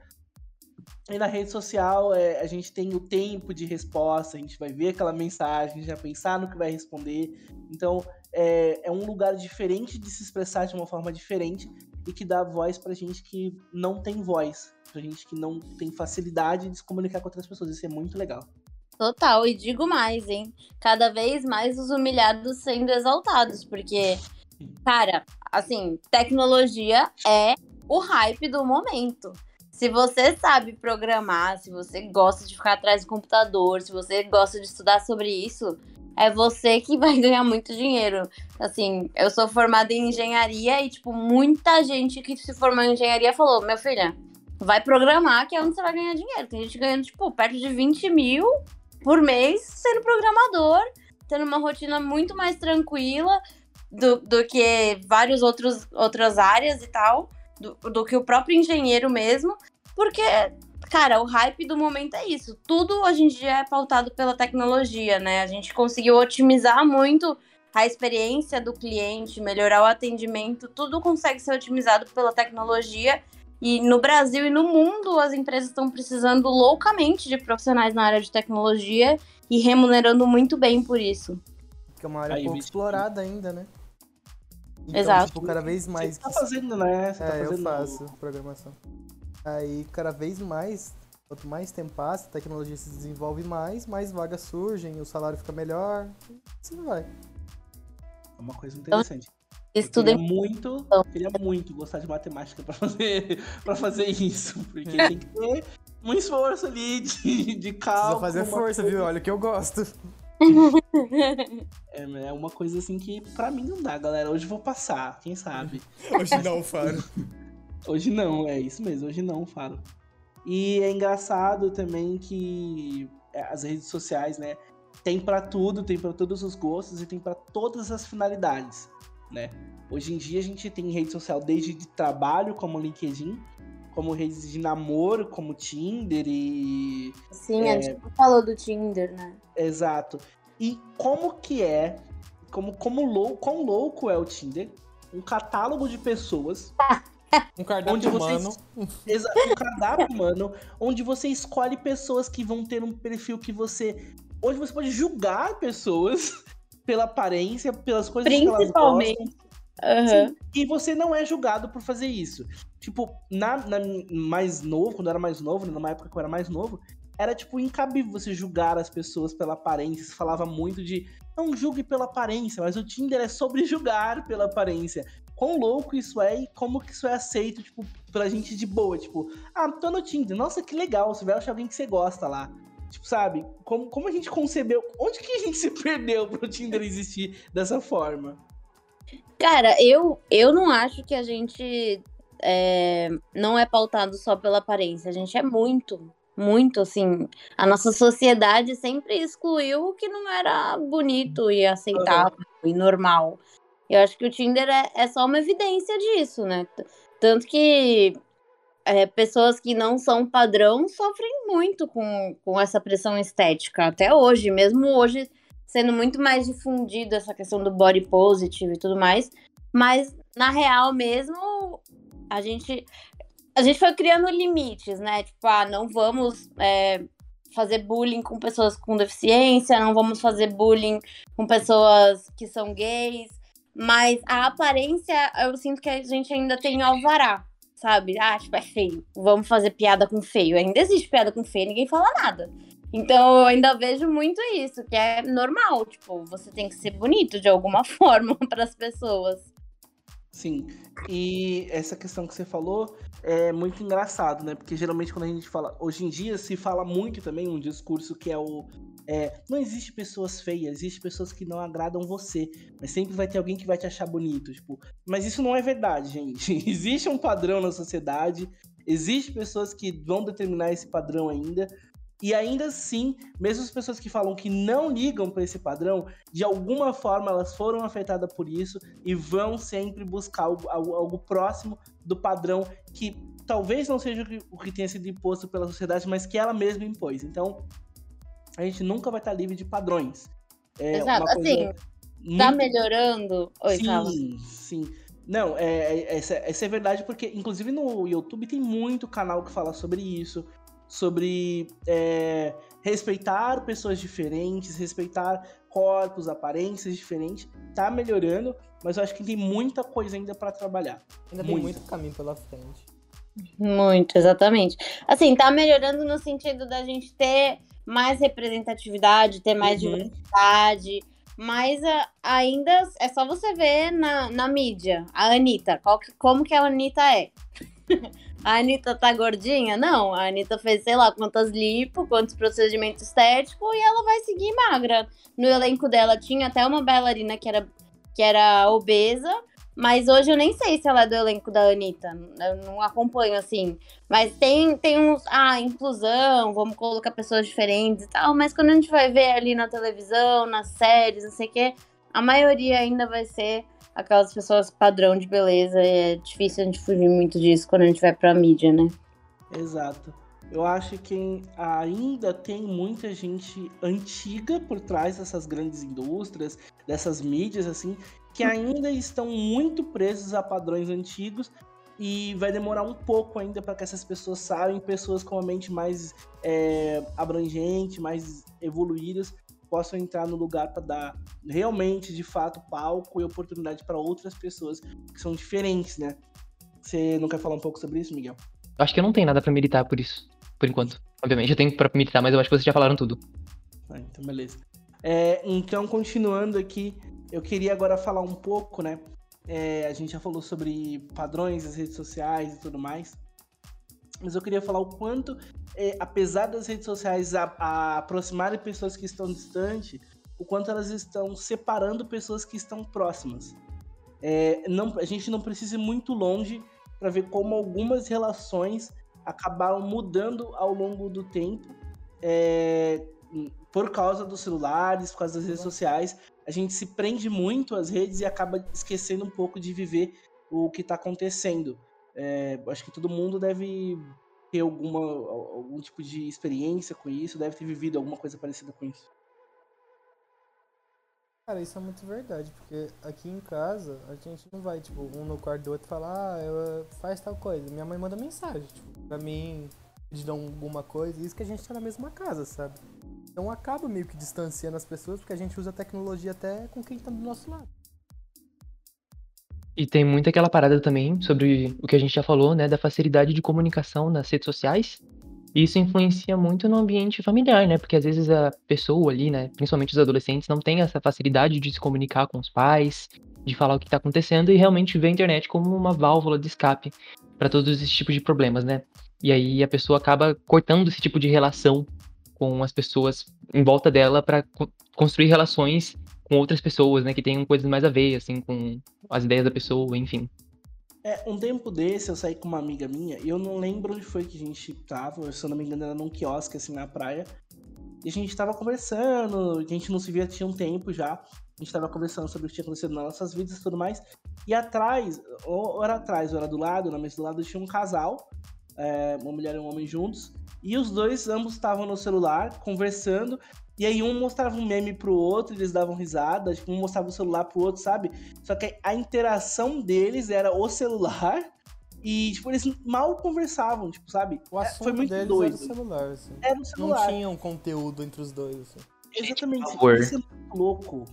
e na rede social é, a gente tem o tempo de resposta, a gente vai ver aquela mensagem, já pensar no que vai responder. Então é, é um lugar diferente de se expressar de uma forma diferente e que dá voz pra gente que não tem voz, pra gente que não tem facilidade de se comunicar com outras pessoas. Isso é muito legal. Total, e digo mais, hein? Cada vez mais os humilhados sendo exaltados, porque, cara, assim, tecnologia é o hype do momento. Se você sabe programar, se você gosta de ficar atrás do computador, se você gosta de estudar sobre isso, é você que vai ganhar muito dinheiro. Assim, eu sou formada em engenharia e, tipo, muita gente que se formou em engenharia falou: meu filha, vai programar que é onde você vai ganhar dinheiro. Tem gente ganhando, tipo, perto de 20 mil por mês sendo programador, tendo uma rotina muito mais tranquila do, do que várias outras áreas e tal do, do que o próprio engenheiro mesmo, porque, cara, o hype do momento é isso. Tudo hoje em dia é pautado pela tecnologia, né? A gente conseguiu otimizar muito a experiência do cliente, melhorar o atendimento, tudo consegue ser otimizado pela tecnologia. E no Brasil e no mundo, as empresas estão precisando loucamente de profissionais na área de tecnologia e remunerando muito bem por isso. Que é uma área Aí, pouco explorada ainda, né? Então, Exato. Tipo, cada vez mais. Você tá fazendo, né? Você é, tá fazendo eu faço programação. Aí, cada vez mais, quanto mais tempo passa, a tecnologia se desenvolve mais, mais vagas surgem, o salário fica melhor, assim vai. É uma coisa interessante. Estuda queria muito, queria muito gostar de matemática para fazer, pra fazer isso, porque tem que ter um esforço ali de, de cálculo. Precisa fazer força, viu? Olha o que eu gosto. É, é uma coisa assim que pra mim não dá, galera. Hoje eu vou passar, quem sabe. Hoje não, Faro. Hoje não, é isso mesmo, hoje não, Faro. E é engraçado também que é, as redes sociais, né, tem pra tudo, tem pra todos os gostos e tem pra todas as finalidades, né? Hoje em dia a gente tem rede social desde de trabalho, como o LinkedIn, como redes de namoro, como Tinder e. Sim, a gente falou do Tinder, né? Exato. E como que é, como, como lou, quão louco é o Tinder? Um catálogo de pessoas. Um cardápio Onde humano. Exa- um cardápio, mano, onde você escolhe pessoas que vão ter um perfil que você. Onde você pode julgar pessoas pela aparência, pelas coisas que elas Principalmente. gostam. Aham. E você não é julgado por fazer isso. Tipo, na, na mais novo, quando eu era mais novo, né, numa época que eu era mais novo, era tipo incabível você julgar as pessoas pela aparência. Se falava muito de não julgue pela aparência, mas o Tinder é sobre julgar pela aparência. Quão louco isso é e como que isso é aceito, tipo, pela gente de boa. Tipo, ah, tô no Tinder, nossa, que legal, você vai achar alguém que você gosta lá. Tipo, sabe? Como, como a gente concebeu. Onde que a gente se perdeu pro Tinder existir dessa forma? Cara, eu, eu não acho que a gente é, não é pautado só pela aparência. A gente é muito, muito assim. A nossa sociedade sempre excluiu o que não era bonito e aceitável e normal. Eu acho que o Tinder é, é só uma evidência disso, né? Tanto que é, pessoas que não são padrão sofrem muito com, com essa pressão estética. Até hoje, mesmo hoje sendo muito mais difundido essa questão do body positive e tudo mais. Mas, na real mesmo, a gente, a gente foi criando limites, né? Tipo, ah, não vamos é, fazer bullying com pessoas com deficiência, não vamos fazer bullying com pessoas que são gays. Mas a aparência, eu sinto que a gente ainda tem alvará, sabe? Ah, tipo, é feio. Vamos fazer piada com feio. Ainda existe piada com feio, ninguém fala nada. Então eu ainda vejo muito isso, que é normal, tipo, você tem que ser bonito de alguma forma para as pessoas. Sim. E essa questão que você falou é muito engraçado, né? Porque geralmente quando a gente fala. Hoje em dia se fala muito também um discurso que é o. É, não existe pessoas feias, existe pessoas que não agradam você. Mas sempre vai ter alguém que vai te achar bonito. Tipo, mas isso não é verdade, gente. existe um padrão na sociedade. Existem pessoas que vão determinar esse padrão ainda. E ainda assim, mesmo as pessoas que falam que não ligam para esse padrão, de alguma forma elas foram afetadas por isso e vão sempre buscar algo, algo- algo próximo do padrão que talvez não seja o que, o que tenha sido imposto pela sociedade, mas que ela mesma impôs. Então, a gente nunca vai estar livre de padrões. É Exato, assim, Tá muito- melhorando? Oi, sim, fala. sim. Não, é, é- essa, essa é verdade, porque inclusive no YouTube tem muito canal que fala sobre isso, sobre é, respeitar pessoas diferentes, respeitar corpos, aparências diferentes. Tá melhorando, mas eu acho que tem muita coisa ainda pra trabalhar. Ainda tem Muito. muito caminho pela frente. Muito, exatamente. Assim, tá melhorando no sentido da gente ter mais representatividade, ter mais Uhum. diversidade, mas a- ainda é só você ver na, na mídia. A Anitta, qual que- como que a Anitta é? a Anitta tá gordinha? Não, a Anitta fez sei lá quantas lipo, quantos procedimentos estéticos e ela vai seguir magra. No elenco dela tinha até uma bailarina que era, que era obesa, mas hoje eu nem sei se ela é do elenco da Anitta. Eu não acompanho assim. Mas tem, tem uns. Ah, inclusão, vamos colocar pessoas diferentes e tal. Mas quando a gente vai ver ali na televisão, nas séries, não sei o quê, a maioria ainda vai ser aquelas pessoas padrão de beleza. E é difícil a gente fugir muito disso quando a gente vai pra mídia, né? Exato. Eu acho que ainda tem muita gente antiga por trás dessas grandes indústrias, dessas mídias, assim, que ainda estão muito presos a padrões antigos e vai demorar um pouco ainda para que essas pessoas saiam, pessoas com a mente mais é, abrangente, mais evoluídas, possam entrar no lugar para dar realmente, de fato, palco e oportunidade para outras pessoas que são diferentes, né? Você não quer falar um pouco sobre isso, Miguel? Eu acho que eu não tenho nada pra militar por isso, por enquanto. Obviamente, eu tenho pra militar, mas eu acho que vocês já falaram tudo. Ah, então, beleza. É, então, continuando aqui, eu queria agora falar um pouco, né? É, a gente já falou sobre padrões das redes sociais e tudo mais. Mas eu queria falar o quanto, é, apesar das redes sociais a, a aproximarem pessoas que estão distantes, o quanto elas estão separando pessoas que estão próximas. É, não, a gente não precisa ir muito longe para ver como algumas relações acabaram mudando ao longo do tempo é, por causa dos celulares, por causa das redes sociais. A gente se prende muito às redes e acaba esquecendo um pouco de viver o que está acontecendo. É, acho que todo mundo deve ter alguma, algum tipo de experiência com isso, deve ter vivido alguma coisa parecida com isso. Cara, isso é muito verdade, porque aqui em casa a gente não vai, tipo, um no quarto do outro falar, ah, eu, faz tal coisa. Minha mãe manda mensagem, tipo, pra mim, de alguma coisa, isso que a gente tá na mesma casa, sabe? Então acaba meio que distanciando as pessoas, porque a gente usa a tecnologia até com quem tá do nosso lado. E tem muito aquela parada também sobre o que a gente já falou, né, da facilidade de comunicação nas redes sociais. E isso influencia muito no ambiente familiar, né? Porque às vezes a pessoa ali, né, principalmente os adolescentes, não tem essa facilidade de se comunicar com os pais, de falar o que está acontecendo e realmente vê a internet como uma válvula de escape para todos esses tipos de problemas, né? E aí a pessoa acaba cortando esse tipo de relação com as pessoas em volta dela para co construir relações com outras pessoas, né, que tenham coisas mais a ver, assim, com as ideias da pessoa, enfim. É, um tempo desse eu saí com uma amiga minha e eu não lembro onde foi que a gente tava, se eu não me engano era num quiosque, assim, na praia. E a gente tava conversando, a gente não se via tinha um tempo já. A gente tava conversando sobre o que tinha acontecido nas nossas vidas e tudo mais. E atrás, ou era atrás, ou era do lado, na mesa do lado tinha um casal, é, uma mulher e um homem juntos. E os dois, ambos estavam no celular, conversando. E aí um mostrava um meme pro outro, eles davam risada, tipo, um mostrava o celular pro outro, sabe? Só que a interação deles era o celular e, tipo, eles mal conversavam, tipo, sabe? O é, assunto Foi muito deles doido. era o celular, assim. Era o celular. Não tinha um conteúdo entre os dois, assim. Exatamente, isso é muito louco.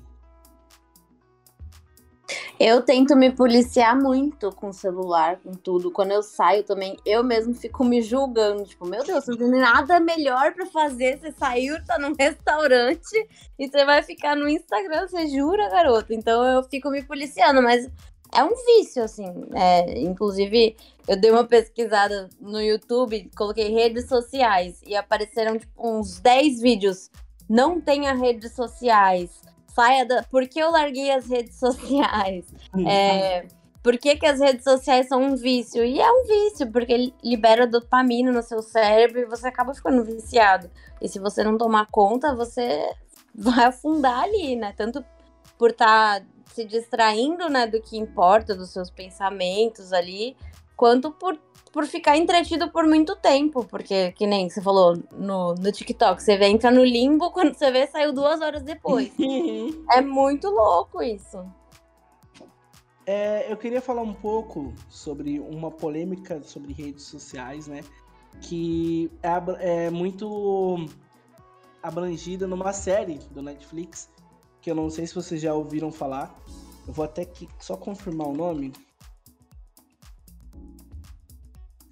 Eu tento me policiar muito com o celular, com tudo. Quando eu saio também, eu mesmo fico me julgando. Tipo, meu Deus, não tem nada melhor para fazer. Você saiu, tá num restaurante e você vai ficar no Instagram. Você jura, garoto? Então eu fico me policiando, mas é um vício, assim. É, inclusive, eu dei uma pesquisada no YouTube, coloquei redes sociais e apareceram tipo, uns 10 vídeos. Não tenha redes sociais saia da. Por que eu larguei as redes sociais? É, por que, que as redes sociais são um vício? E é um vício, porque libera dopamina no seu cérebro e você acaba ficando viciado. E se você não tomar conta, você vai afundar ali, né? Tanto por estar tá se distraindo, né, do que importa, dos seus pensamentos ali, quanto por por ficar entretido por muito tempo, porque, que nem você falou no, no TikTok, você vê, entra no limbo, quando você vê, saiu duas horas depois. é muito louco isso. É, eu queria falar um pouco sobre uma polêmica sobre redes sociais, né? Que é, é muito abrangida numa série do Netflix, que eu não sei se vocês já ouviram falar. Eu vou até aqui só confirmar o nome.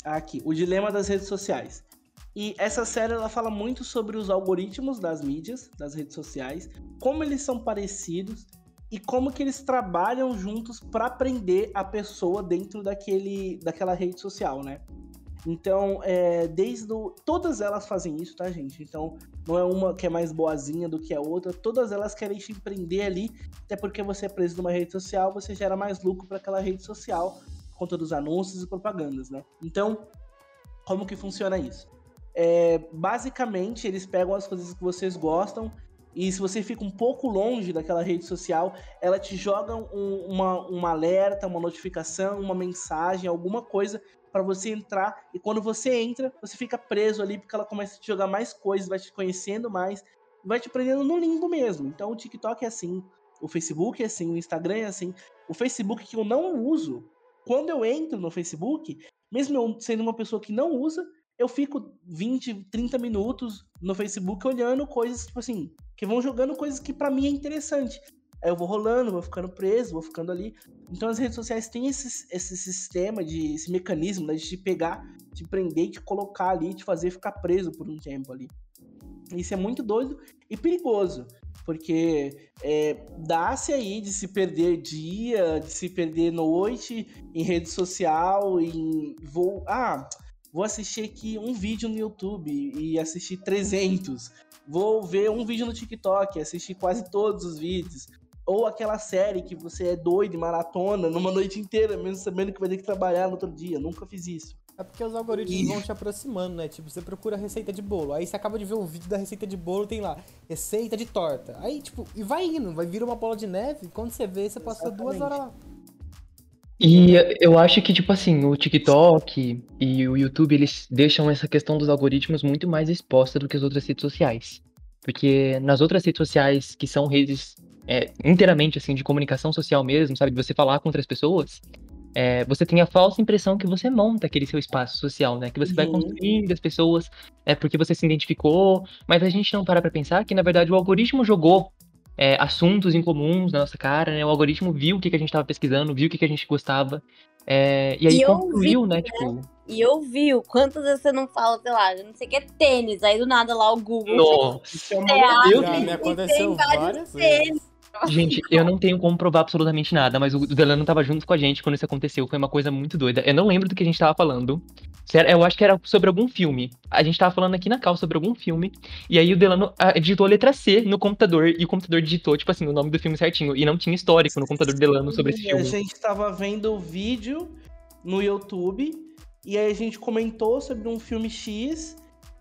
Aqui, o dilema das redes sociais. E essa série ela fala muito sobre os algoritmos das mídias, das redes sociais, como eles são parecidos e como que eles trabalham juntos para prender a pessoa dentro daquele, daquela rede social, né? Então, é, desde o, todas elas fazem isso, tá, gente? Então, não é uma que é mais boazinha do que a outra, todas elas querem te empreender ali, até porque você é preso numa rede social, você gera mais lucro para aquela rede social conta dos anúncios e propagandas, né? Então, como que funciona isso? É, basicamente, eles pegam as coisas que vocês gostam e se você fica um pouco longe daquela rede social, ela te joga um, uma, uma alerta, uma notificação, uma mensagem, alguma coisa para você entrar. E quando você entra, você fica preso ali porque ela começa a te jogar mais coisas, vai te conhecendo mais, vai te prendendo no limbo mesmo. Então o TikTok é assim, o Facebook é assim, o Instagram é assim. O Facebook que eu não uso, quando eu entro no Facebook, mesmo eu sendo uma pessoa que não usa, eu fico 20, 30 minutos no Facebook olhando coisas, tipo assim, que vão jogando coisas que para mim é interessante. Aí eu vou rolando, vou ficando preso, vou ficando ali. Então as redes sociais têm esse, esse sistema, de, esse mecanismo né, de te pegar, te prender, te colocar ali, te fazer ficar preso por um tempo ali. Isso é muito doido e perigoso porque é, dá-se aí de se perder dia, de se perder noite em rede social, em voo. Ah, vou assistir aqui um vídeo no YouTube e assistir 300. Vou ver um vídeo no TikTok assistir quase todos os vídeos. Ou aquela série que você é doido maratona numa noite inteira, mesmo sabendo que vai ter que trabalhar no outro dia. Nunca fiz isso. É porque os algoritmos E- vão te aproximando, né? Tipo, você procura receita de bolo. Aí você acaba de ver um vídeo da receita de bolo, tem lá, receita de torta. Aí, tipo, e vai indo, vai vir uma bola de neve. Quando você vê, você passou duas Exatamente. horas lá. E eu acho que, tipo assim, o TikTok e o YouTube, eles deixam essa questão dos algoritmos muito mais exposta do que as outras redes sociais. Porque nas outras redes sociais, que são redes é, inteiramente, assim, de comunicação social mesmo, sabe? De você falar com outras pessoas, é, você tem a falsa impressão que você monta aquele seu espaço social, né? Que você vai Uhum. construindo as pessoas, é porque você se identificou, mas a gente não para pra pensar que, na verdade, o algoritmo jogou é, assuntos em comuns na nossa cara, né? O algoritmo viu o que, que a gente estava pesquisando, viu o que, que a gente gostava. é, e aí E construiu, né? Tipo, E ouviu, quantas vezes você não fala, sei lá, não sei o que é tênis, aí do nada lá o Google. nossa. Isso é uma É, ah, Eu- Já tem- me aconteceu vários várias tênis. Gente, eu não tenho como provar absolutamente nada, mas o Delano tava junto com a gente quando isso aconteceu. Foi uma coisa muito doida. Eu não lembro do que a gente tava falando. Eu acho que era sobre algum filme. A gente tava falando aqui na cal sobre algum filme. E aí o Delano ah, digitou a letra C no computador. E o computador digitou, tipo assim, o nome do filme certinho. E não tinha histórico no computador do Delano sobre esse E A filme. gente tava vendo o vídeo no YouTube e aí a gente comentou sobre um filme X.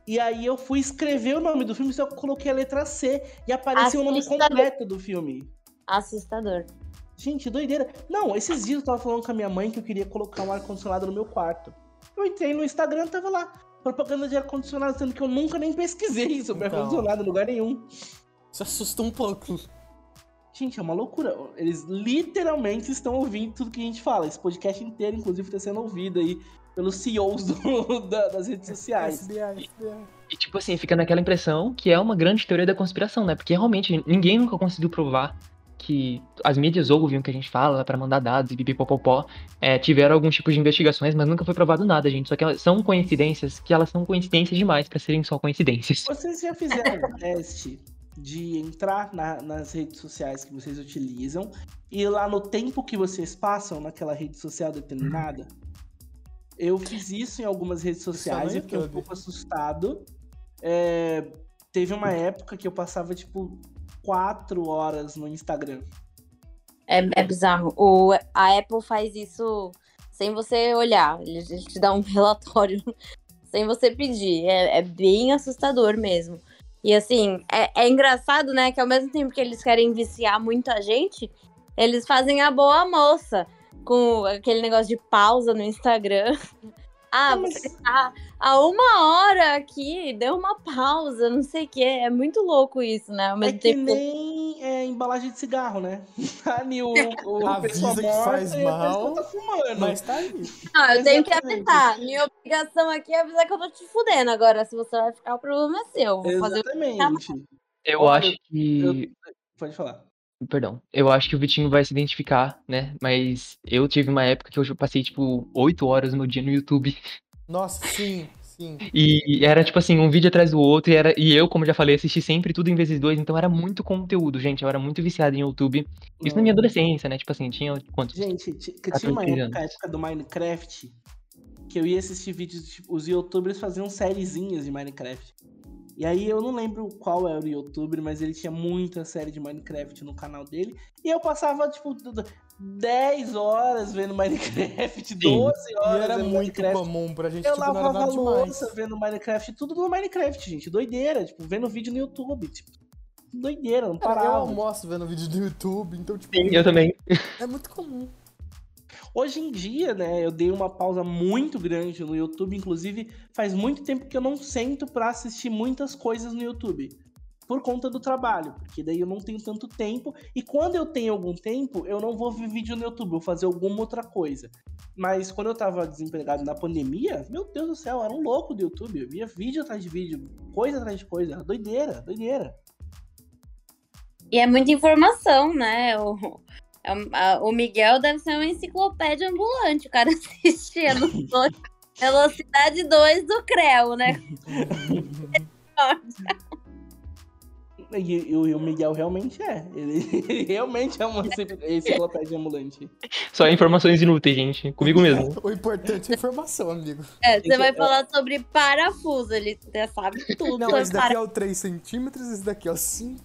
E aí eu fui escrever o nome do filme, só que eu coloquei a letra C e apareceu o nome completo do filme. Assustador. Gente, doideira. Não, esses dias eu tava falando com a minha mãe que eu queria colocar um ar-condicionado no meu quarto. Eu entrei no Instagram, tava lá. Propaganda de ar-condicionado, sendo que eu nunca nem pesquisei sobre Então. ar-condicionado em lugar nenhum. Isso assusta um pouco. Gente, é uma loucura. Eles literalmente estão ouvindo tudo que a gente fala. Esse podcast inteiro, inclusive, está sendo ouvido aí pelos CEOs do- da- das redes sociais. FBI, FBI. E tipo assim, fica naquela impressão que é uma grande teoria da conspiração, né? Porque realmente ninguém nunca conseguiu provar que as mídias ouvem o que a gente fala pra mandar dados e pipipopopó. É, tiveram alguns tipos de investigações, mas nunca foi provado nada, gente. Só que elas são coincidências que elas são coincidências demais pra serem só coincidências. Vocês já fizeram o teste de entrar na- nas redes sociais que vocês utilizam e lá no tempo que vocês passam naquela rede social determinada? Eu fiz isso em algumas redes sociais no e fiquei um pouco assustado. É, teve uma época que eu passava, tipo, quatro horas no Instagram. É, é bizarro. O, a Apple faz isso sem você olhar. Ele, ele te dá um relatório sem você pedir. É, é bem assustador mesmo. E assim, é, é engraçado, né? Que ao mesmo tempo que eles querem viciar muita gente, eles fazem a boa moça com aquele negócio de pausa no Instagram. Ah, Mas- você tá há uma hora aqui, deu uma pausa, não sei o quê. É muito louco isso, né? Ao É que tempo. nem é, embalagem de cigarro, né? Ali o, o Avisa que faz a mal, tá fumando. Mas tá aí. Não, eu tenho que Exatamente. avisar. Minha obrigação aqui é avisar que eu tô te fudendo. Agora, se você vai ficar, o problema é seu. Vou fazer o Exatamente. Eu Olha, acho que. Pode falar. Perdão. Eu acho que o Vitinho vai se identificar, né? Mas eu tive uma época que eu passei, tipo, oito horas no meu dia no YouTube. Nossa, sim, sim. E era, tipo assim, um vídeo atrás do outro. E, era, e eu, como já falei, assisti sempre tudo em vezes dois. Então era muito conteúdo, gente. Eu era muito viciado em YouTube. Isso na minha adolescência, né? Tipo assim, tinha quantos? Gente, ti- que 14 tinha uma época, época do Minecraft que eu ia assistir vídeos, tipo, os youtubers faziam sériezinhas de Minecraft. E aí eu não lembro qual era o youtuber, mas ele tinha muita série de Minecraft no canal dele. E eu passava, tipo, d- d- 10 horas vendo Minecraft, 12 E horas era vendo muito Minecraft. comum pra gente, Eu tipo, era lavava demais. louça vendo Minecraft, tudo no Minecraft, gente. Doideira, tipo, vendo vídeo no YouTube, tipo, doideira, não Cara, eu parava. almoço vendo vídeo do YouTube, então, tipo, Sim, eu também. é muito comum. Hoje em dia, né, eu dei uma pausa muito grande no YouTube, inclusive faz muito tempo que eu não sento pra assistir muitas coisas no YouTube. Por conta do trabalho, porque daí eu não tenho tanto tempo. E quando eu tenho algum tempo, eu não vou ver vídeo no YouTube, eu vou fazer alguma outra coisa. Mas quando eu tava desempregado na pandemia, meu Deus do céu, era um louco do YouTube. Eu via vídeo atrás de vídeo, coisa atrás de coisa. Doideira, doideira. E é muita informação, né? O, o Miguel deve ser uma enciclopédia ambulante. O cara assistia no dois- Velocidade 2 do Creu, né? E, e o Miguel realmente é. Ele, ele realmente é uma enciclopédia ambulante. Só informações inúteis, gente. Comigo mesmo. O importante é a informação, amigo. É, você vai é- falar sobre parafuso, ele já sabe tudo Não, esse daqui parafuso. é o 3 centímetros, esse daqui é o 5.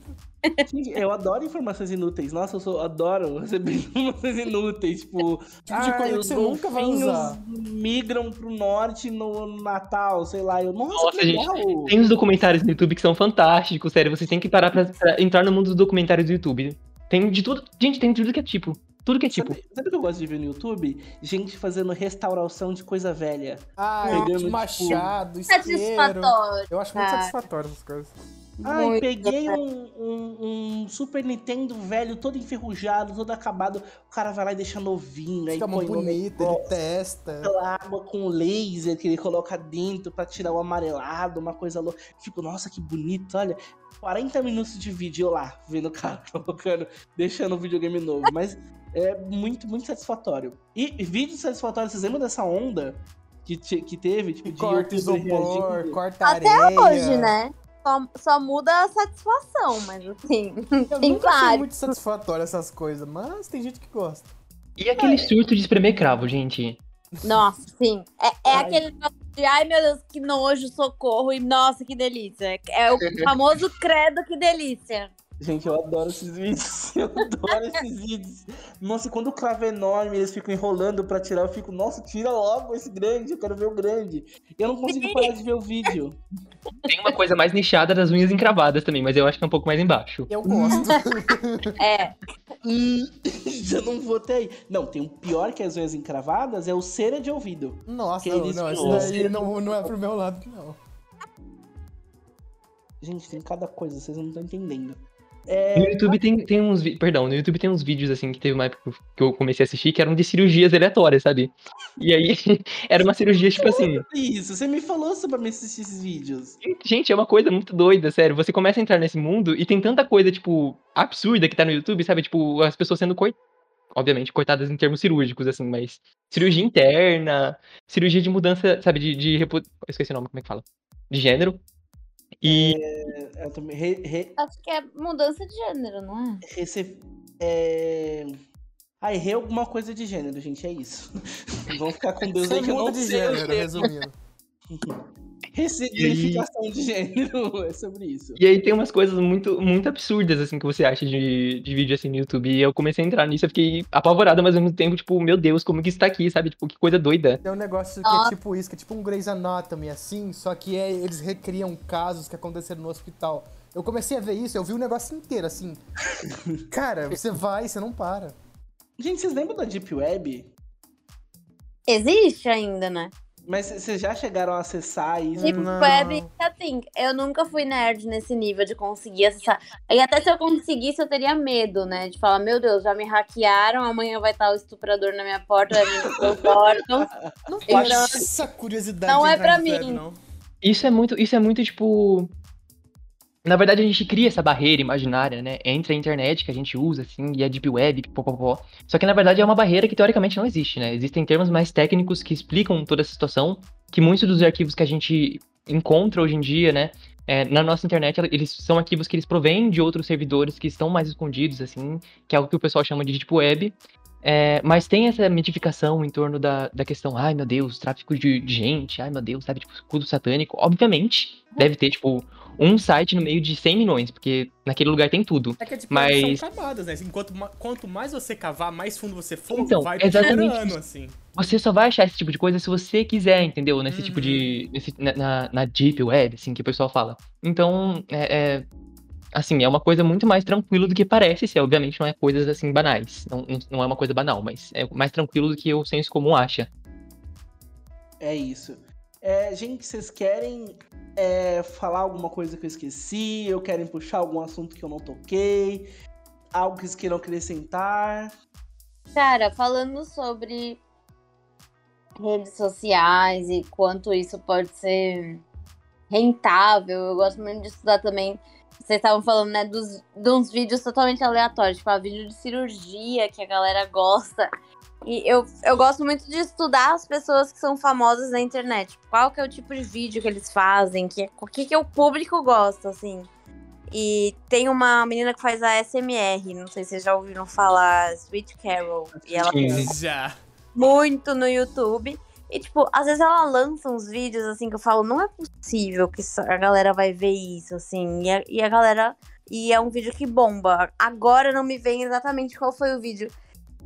Eu adoro informações inúteis. Nossa, eu sou- adoro receber informações inúteis. Tipo, Tipo de coisa que os você nunca vai usar. migram pro norte no Natal, sei lá. Eu, nossa, Nossa, que gente, legal. Tem uns documentários no YouTube que são fantásticos, sério. Vocês têm que parar pra, pra entrar no mundo dos documentários do YouTube. Tem de tudo. Gente, tem de tudo que é tipo. Tudo que é tipo. Sabe, sabe o que eu gosto de ver no YouTube? Gente fazendo restauração de coisa velha. Ah, Pegando, tipo, machado, isqueiro. Satisfatório. Eu acho muito cara. satisfatório essas coisas. Ai, Muito peguei um, um- um Super Nintendo velho, todo enferrujado, todo acabado. O cara vai lá e deixa novinho. Aí Fica muito põe bonito, ele testa. aquela água com laser que ele coloca dentro pra tirar o amarelado, uma coisa louca. Fico, nossa, que bonito, olha. 40 minutos de vídeo eu lá, vendo o cara colocando, deixando o videogame novo. Mas é muito, muito satisfatório. E vídeos satisfatórios, vocês lembram dessa onda que, que teve? Tipo, de Corta isopor, corta Até areia. hoje, né? Só, só muda a satisfação, mas assim, Eu tem nunca achei vários. muito satisfatório essas coisas, mas tem gente que gosta. E aquele surto de espremer cravo, gente. Nossa, sim. É, é Ai. aquele de, ai meu Deus, que nojo, socorro, e nossa, que delícia. É o famoso credo, que delícia. Gente, eu adoro esses vídeos. Eu adoro esses vídeos. Nossa, quando o cravo é enorme, eles ficam enrolando pra tirar, eu fico, nossa, tira logo esse grande, eu quero ver o grande. Eu não consigo parar de ver o vídeo. Tem uma coisa mais nichada das unhas encravadas também, mas eu acho que é um pouco mais embaixo. Eu gosto. É, Hum, eu não vou ter aí. Não, tem um pior que as unhas encravadas, é o cera de ouvido. Nossa, não, não, isso daí não, não é pro meu lado, não. Gente, tem cada coisa, vocês não estão entendendo. No YouTube tem, tem uns Perdão, no YouTube tem uns vídeos assim que teve uma época que eu comecei a assistir que eram de cirurgias aleatórias, sabe? E aí era uma cirurgia, tipo assim. Isso, você me falou sobre me assistir esses vídeos. Gente, é uma coisa muito doida, sério. Você começa a entrar nesse mundo e tem tanta coisa, tipo, absurda que tá no YouTube, sabe? Tipo, as pessoas sendo cortadas. Obviamente, cortadas em termos cirúrgicos, assim, mas. Cirurgia interna, cirurgia de mudança, sabe, de. de repu... Eu esqueci o nome, como é que fala? De gênero. E. Eu também. Re, re, acho que é mudança de gênero, não é? rece- é... Ah, errei alguma coisa de gênero, gente, é isso. Vamos ficar com Deus Você aí que eu não de gênero, termo. resumindo. Ressignificação de gênero, é sobre isso. E aí tem umas coisas muito, muito absurdas, assim, que você acha de, de vídeo assim no YouTube. E eu comecei a entrar nisso, eu fiquei apavorada, mas ao mesmo tempo, tipo, meu Deus, como que isso tá aqui, sabe? Tipo, que coisa doida. Tem um negócio que é tipo isso, que é tipo um Grey's Anatomy, assim, só que é, eles recriam casos que aconteceram no hospital. Eu comecei a ver isso, eu vi o negócio inteiro, assim. Cara, você vai, você não para. Gente, vocês lembram da Deep Web? Existe ainda, né? Mas vocês já chegaram a acessar isso? Deep Não. Web, assim, eu nunca fui nerd nesse nível de conseguir acessar. E até se eu conseguisse, eu teria medo, né? De falar, meu Deus, já me hackearam, amanhã vai estar o estuprador na minha porta, vai vir no meu órgão. Não Então, essa curiosidade não é pra mim. web, não. Isso é muito, isso é muito, tipo. Na verdade, a gente cria essa barreira imaginária, né? Entre a internet que a gente usa, assim, e a Deep Web. Só que, na verdade, é uma barreira que teoricamente não existe, né? Existem termos mais técnicos que explicam toda essa situação, que muitos dos arquivos que a gente encontra hoje em dia, né? é, na nossa internet, eles são arquivos que eles provêm de outros servidores que estão mais escondidos, assim, que é algo que o pessoal chama de Deep Web. É, mas tem essa mitificação em torno da, da questão, ai meu Deus, tráfico de, de gente, ai meu Deus, sabe, tipo, escudo satânico. Obviamente, deve ter, tipo, um site no meio de 100 milhões, porque naquele lugar tem tudo. É que tipo, Mas- são camadas, né? Assim, Quanto, ma- quanto mais você cavar, mais fundo você for, Então, vai exatamente assim. Você só vai achar esse tipo de coisa se você quiser, entendeu? Nesse tipo Uhum. de. nesse- na, na, Deep Web, assim, que o pessoal fala. Então, é, é- Assim, é uma coisa muito mais tranquila do que parece ser. Obviamente, não é coisas assim banais. Não, não- não é uma coisa banal, mas é mais tranquilo do que o senso comum acha. É isso. É, gente, vocês querem é, falar alguma coisa que eu esqueci? Eu querem puxar algum assunto que eu não toquei? Algo que vocês queiram acrescentar? Cara, falando sobre redes sociais e quanto isso pode ser rentável, eu gosto muito de estudar também. Vocês estavam falando, né, dos, de uns vídeos totalmente aleatórios, tipo, a vídeo de cirurgia que a galera gosta. E eu, eu gosto muito de estudar as pessoas que são famosas na internet. Qual que é o tipo de vídeo que eles fazem, que, o que, que o público gosta, assim. E tem uma menina que faz a SMR, não sei se vocês já ouviram falar, Sweet Carol. E ela. Já. muito no YouTube. E, tipo, às vezes ela lança uns vídeos, assim, que eu falo, não é possível que a galera vai ver isso, assim. E a, e a galera. E é um vídeo que bomba. Agora não me vem exatamente qual foi o vídeo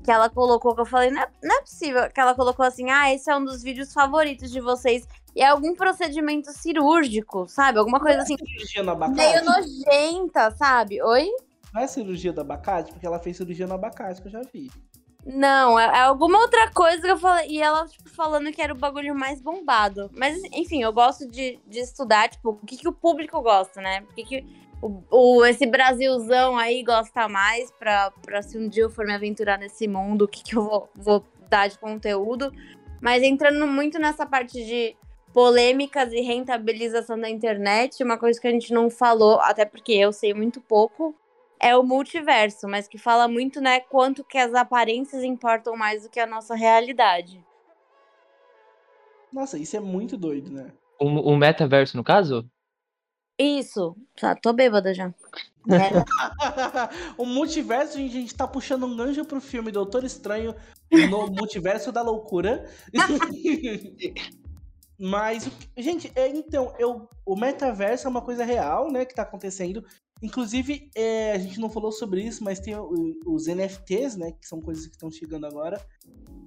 que ela colocou, que eu falei, não é, não é possível. Que ela colocou assim, ah, esse é um dos vídeos favoritos de vocês. E é algum procedimento cirúrgico, sabe? Alguma coisa assim, Cirurgia no abacate? meio nojenta, sabe? Oi? Não é cirurgia do abacate? Porque ela fez cirurgia no abacate, que eu já vi. Não, é, é alguma outra coisa que eu falei. E ela, tipo, falando que era o bagulho mais bombado. Mas, enfim, eu gosto de, de estudar, tipo, o que, que o público gosta, né? O que, que o, o- esse Brasilzão aí gosta mais pra, pra se um dia eu for me aventurar nesse mundo, o que, que eu vou, vou dar de conteúdo. Mas entrando muito nessa parte de polêmicas e rentabilização da internet, uma coisa que a gente não falou, até porque eu sei muito pouco, é o multiverso, mas que fala muito, né, quanto que as aparências importam mais do que a nossa realidade. Nossa, isso é muito doido, né? O, o metaverso, no caso? Isso. Tá, tô bêbada já. É, o multiverso, gente, a gente tá puxando um gancho pro filme Doutor Estranho no multiverso da loucura. Mas, gente, é, então, eu, o metaverso é uma coisa real, né, que tá acontecendo. Inclusive, é, a gente não falou sobre isso, mas tem o- os NFTs, né, que são coisas que estão chegando agora.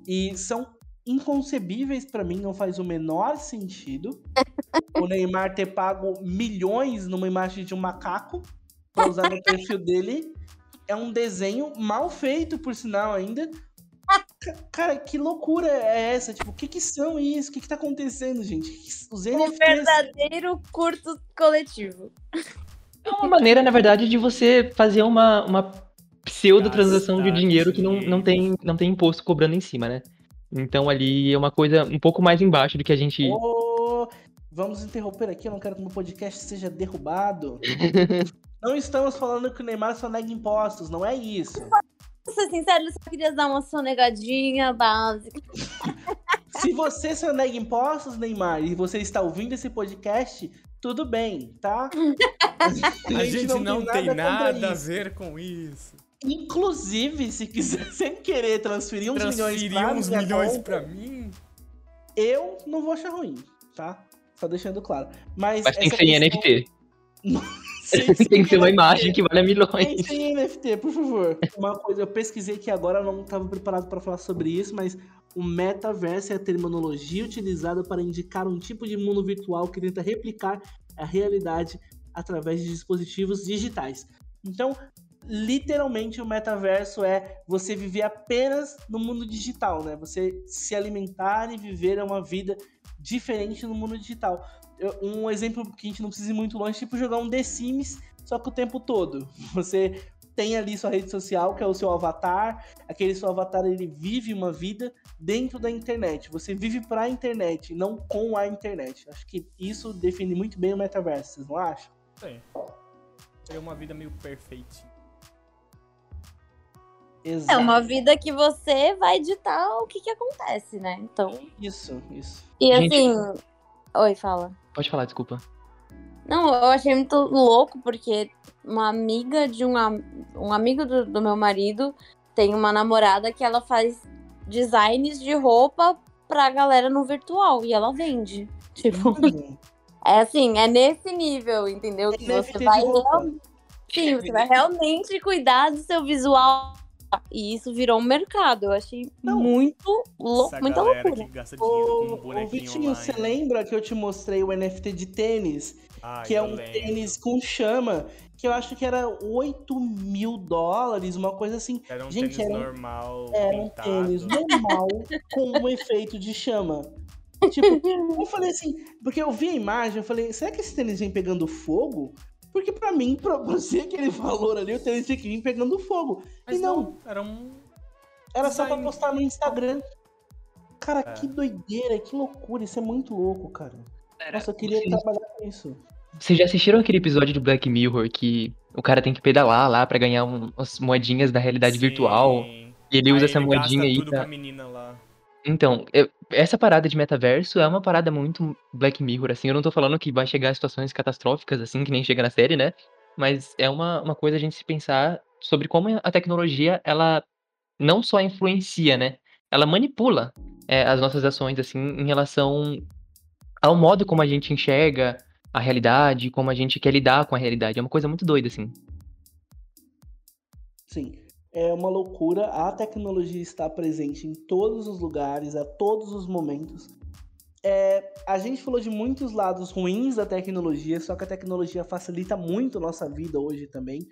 E são inconcebíveis pra mim, não faz o menor sentido. o Neymar ter pago milhões numa imagem de um macaco pra usar no perfil dele. É um desenho mal feito, por sinal, ainda. Ca- Cara, que loucura é essa? Tipo, o que que são isso? O que que tá acontecendo, gente? Os um NFTs... verdadeiro curto coletivo. É uma maneira, na verdade, de você fazer uma, uma pseudo-transação de dinheiro que não, não, tem, não tem imposto cobrando em cima, né? Então ali é uma coisa um pouco mais embaixo do que a gente. Ô, vamos interromper aqui, eu não quero que o meu podcast seja derrubado. não estamos falando que o Neymar só nega impostos, não é isso. Pra ser sincero, eu só queria dar uma sonegadinha básica. Se você só nega impostos, Neymar, e você está ouvindo esse podcast, tudo bem, tá? A gente não, tem contra nada a ver com isso. Inclusive, se quiser sem querer transferir uns milhões Transferir pra uns minha milhões conta, pra mim. eu não vou achar ruim, tá? Só deixando claro. Mas, Mas tem que ser em questão- NFT. Sim, sim, tem que ser uma NFT. imagem que vale Tem milhões. sim NFT, por favor. Uma coisa, eu pesquisei que agora eu não estava preparado para falar sobre isso, mas o metaverso é a terminologia utilizada para indicar um tipo de mundo virtual que tenta replicar a realidade através de dispositivos digitais. Então, literalmente, o metaverso é você viver apenas no mundo digital, né? Você se alimentar e viver uma vida diferente no mundo digital. Um exemplo que a gente não precisa ir muito longe, tipo jogar um The Sims, só que o tempo todo. Você tem ali sua rede social, que é o seu avatar. Aquele seu avatar, ele vive uma vida dentro da internet. Você vive pra internet, não com a internet. Acho que isso define muito bem o metaverso, vocês não acham? Tem. Seria uma vida meio perfeitinha. Exato. É uma vida que você vai ditar o que que acontece, né? Então. Isso, isso. E Gente- assim. Oi, fala. Pode falar, desculpa. Não, eu achei muito louco porque uma amiga de um, um amigo do, do meu marido tem uma namorada que ela faz designs de roupa pra galera no virtual e ela vende. Tipo, é assim, é nesse nível, entendeu? Que NFT você vai Sim, você vai realmente cuidar do seu visual. E isso virou um mercado. Eu achei Não. muito louco, Essa muita loucura. que gasta dinheiro com um Vitinho, você lembra que eu te mostrei o NFT de tênis? Ai, que é um lembro. tênis com chama, que eu acho que era 8 mil dólares, uma coisa assim. Era um Gente, tênis era um- normal, Era um pintado. tênis normal com um efeito de chama. Tipo, eu falei assim, porque eu vi a imagem, eu falei, será que esse tênis vem pegando fogo? Porque pra mim, pra ser aquele valor ali, o tênis tinha que vir pegando fogo. Mas e não, não, era um... era só pra postar no Instagram. Cara, É. que doideira, que loucura, isso é muito louco, cara. Nossa, eu queria vocês- trabalhar com isso. Vocês já assistiram aquele episódio do Black Mirror que o cara tem que pedalar lá pra ganhar um- umas moedinhas da realidade virtual? Sim. E ele usa Aí essa ele moedinha gasta aí tudo pra... com a menina lá. Então, eu- essa parada de metaverso é uma parada muito Black Mirror, assim. Eu não tô falando que vai chegar a situações catastróficas, assim, que nem chega na série, né? mas é uma, uma coisa a gente se pensar sobre como a tecnologia, ela não só influencia, né? Ela manipula é, as nossas ações, assim, em relação ao modo como a gente enxerga a realidade, como a gente quer lidar com a realidade. É uma coisa muito doida, assim. Sim. É uma loucura. A tecnologia está presente em todos os lugares, a todos os momentos. É, a gente falou de muitos lados ruins da tecnologia, só que a tecnologia facilita muito nossa vida hoje também.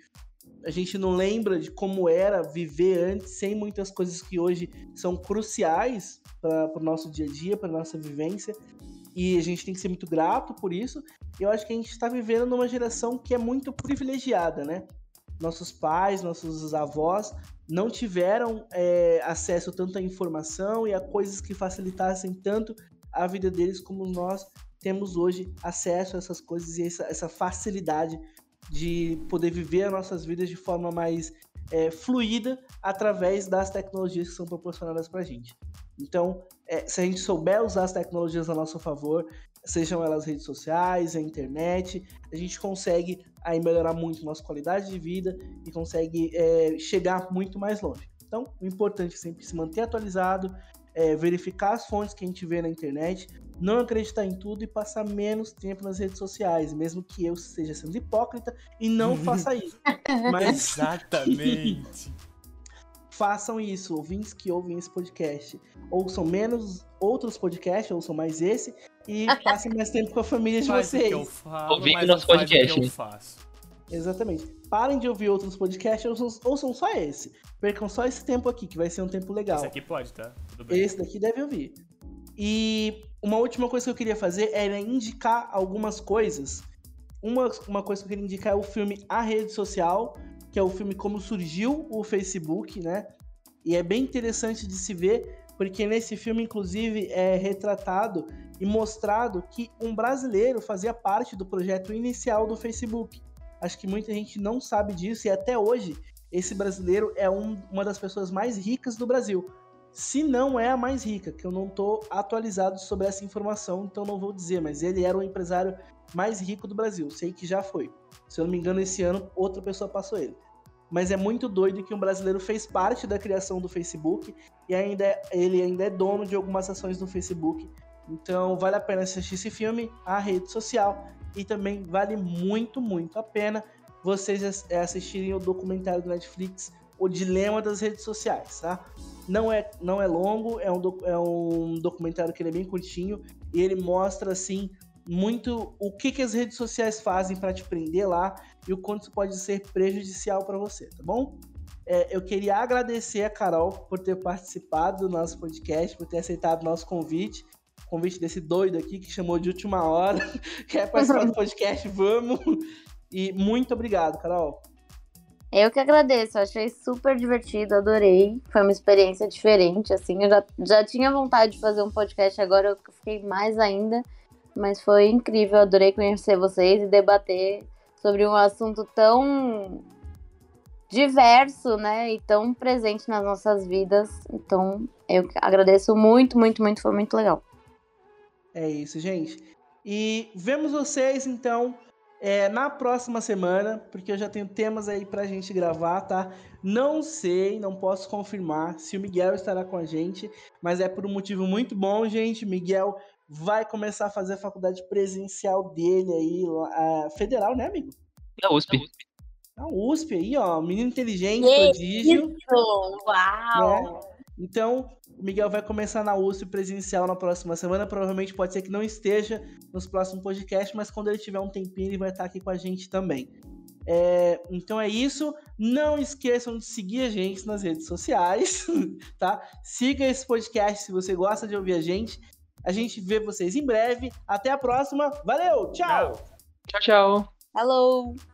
A gente não lembra de como era viver antes sem muitas coisas que hoje são cruciais para o nosso dia a dia, para nossa vivência. E a gente tem que ser muito grato por isso. Eu acho que a gente está vivendo numa geração que é muito privilegiada, né? Nossos pais, nossos avós não tiveram é, acesso tanto à informação e a coisas que facilitassem tanto a vida deles como nós temos hoje acesso a essas coisas e essa, essa facilidade de poder viver as nossas vidas de forma mais é, fluida através das tecnologias que são proporcionadas para a gente. Então, é, se a gente souber usar as tecnologias a nosso favor, sejam elas redes sociais, a internet, a gente consegue aí melhorar muito nossa qualidade de vida e consegue é, chegar muito mais longe. Então, o importante é sempre se manter atualizado, é, verificar as fontes que a gente vê na internet, não acreditar em tudo e passar menos tempo nas redes sociais, mesmo que eu esteja sendo hipócrita e não faça isso. Mas exatamente. façam isso, ouvintes que ouvem esse podcast. Ouçam menos outros podcasts, ouçam mais esse e passem mais tempo com a família de Faz vocês. Ouvindo nosso não faz o que podcast. Exatamente. Parem de ouvir outros podcasts, ouçam, ouçam só esse. Percam só esse tempo aqui, que vai ser um tempo legal. Esse aqui pode, tá? Tudo bem. Esse daqui deve ouvir. E uma última coisa que eu queria fazer era indicar algumas coisas. Uma, uma coisa que eu queria indicar é o filme A Rede Social, que é o filme Como Surgiu o Facebook, né? E é bem interessante de se ver, porque nesse filme, inclusive, é retratado e mostrado que um brasileiro fazia parte do projeto inicial do Facebook. Acho que muita gente não sabe disso e até hoje esse brasileiro é um- uma das pessoas mais ricas do Brasil. Se não é a mais rica, que eu não estou atualizado sobre essa informação, então não vou dizer, mas ele era o empresário mais rico do Brasil. Sei que já foi. Se eu não me engano, esse ano outra pessoa passou ele. Mas é muito doido que um brasileiro fez parte da criação do Facebook e ainda é- ele ainda é dono de algumas ações do Facebook. Então vale a pena assistir esse filme, a rede social, e também vale muito, muito a pena vocês é, assistirem o documentário do Netflix, O Dilema das Redes Sociais, tá? Não é, não é longo, é um, é um documentário que é bem curtinho e ele mostra assim muito o que, que as redes sociais fazem para te prender lá e o quanto isso pode ser prejudicial para você, tá bom? É, eu queria agradecer a Carol por ter participado do nosso podcast, por ter aceitado o nosso convite. Convite desse doido aqui que chamou de última hora. Quer participar do podcast? Vamos! E muito obrigado, Carol. Eu que agradeço, achei super divertido, adorei. Foi uma experiência diferente, assim. Eu já, já tinha vontade de fazer um podcast, agora eu fiquei mais ainda. Mas foi incrível, adorei conhecer vocês e debater sobre um assunto tão diverso, né? E tão presente nas nossas vidas. Então, eu agradeço muito, muito, muito, foi muito legal. É isso, gente. E vemos vocês, então, é, na próxima semana, porque eu já tenho temas aí pra gente gravar, tá? Não sei, não posso confirmar se o Miguel estará com a gente, mas é por um motivo muito bom, gente. Miguel vai começar a fazer a faculdade presencial dele aí, lá, a federal, né, amigo? Na USP. Na USP aí, ó, menino inteligente, prodígio. Uau! Então, o Miguel vai começar na USP presencial na próxima semana. Provavelmente pode ser que não esteja nos próximos podcasts, mas quando ele tiver um tempinho, ele vai estar aqui com a gente também. É, então é isso. Não esqueçam de seguir a gente nas redes sociais, tá? Siga esse podcast se você gosta de ouvir a gente. A gente vê vocês em breve. Até a próxima. Valeu, tchau. Tchau, tchau. Hello!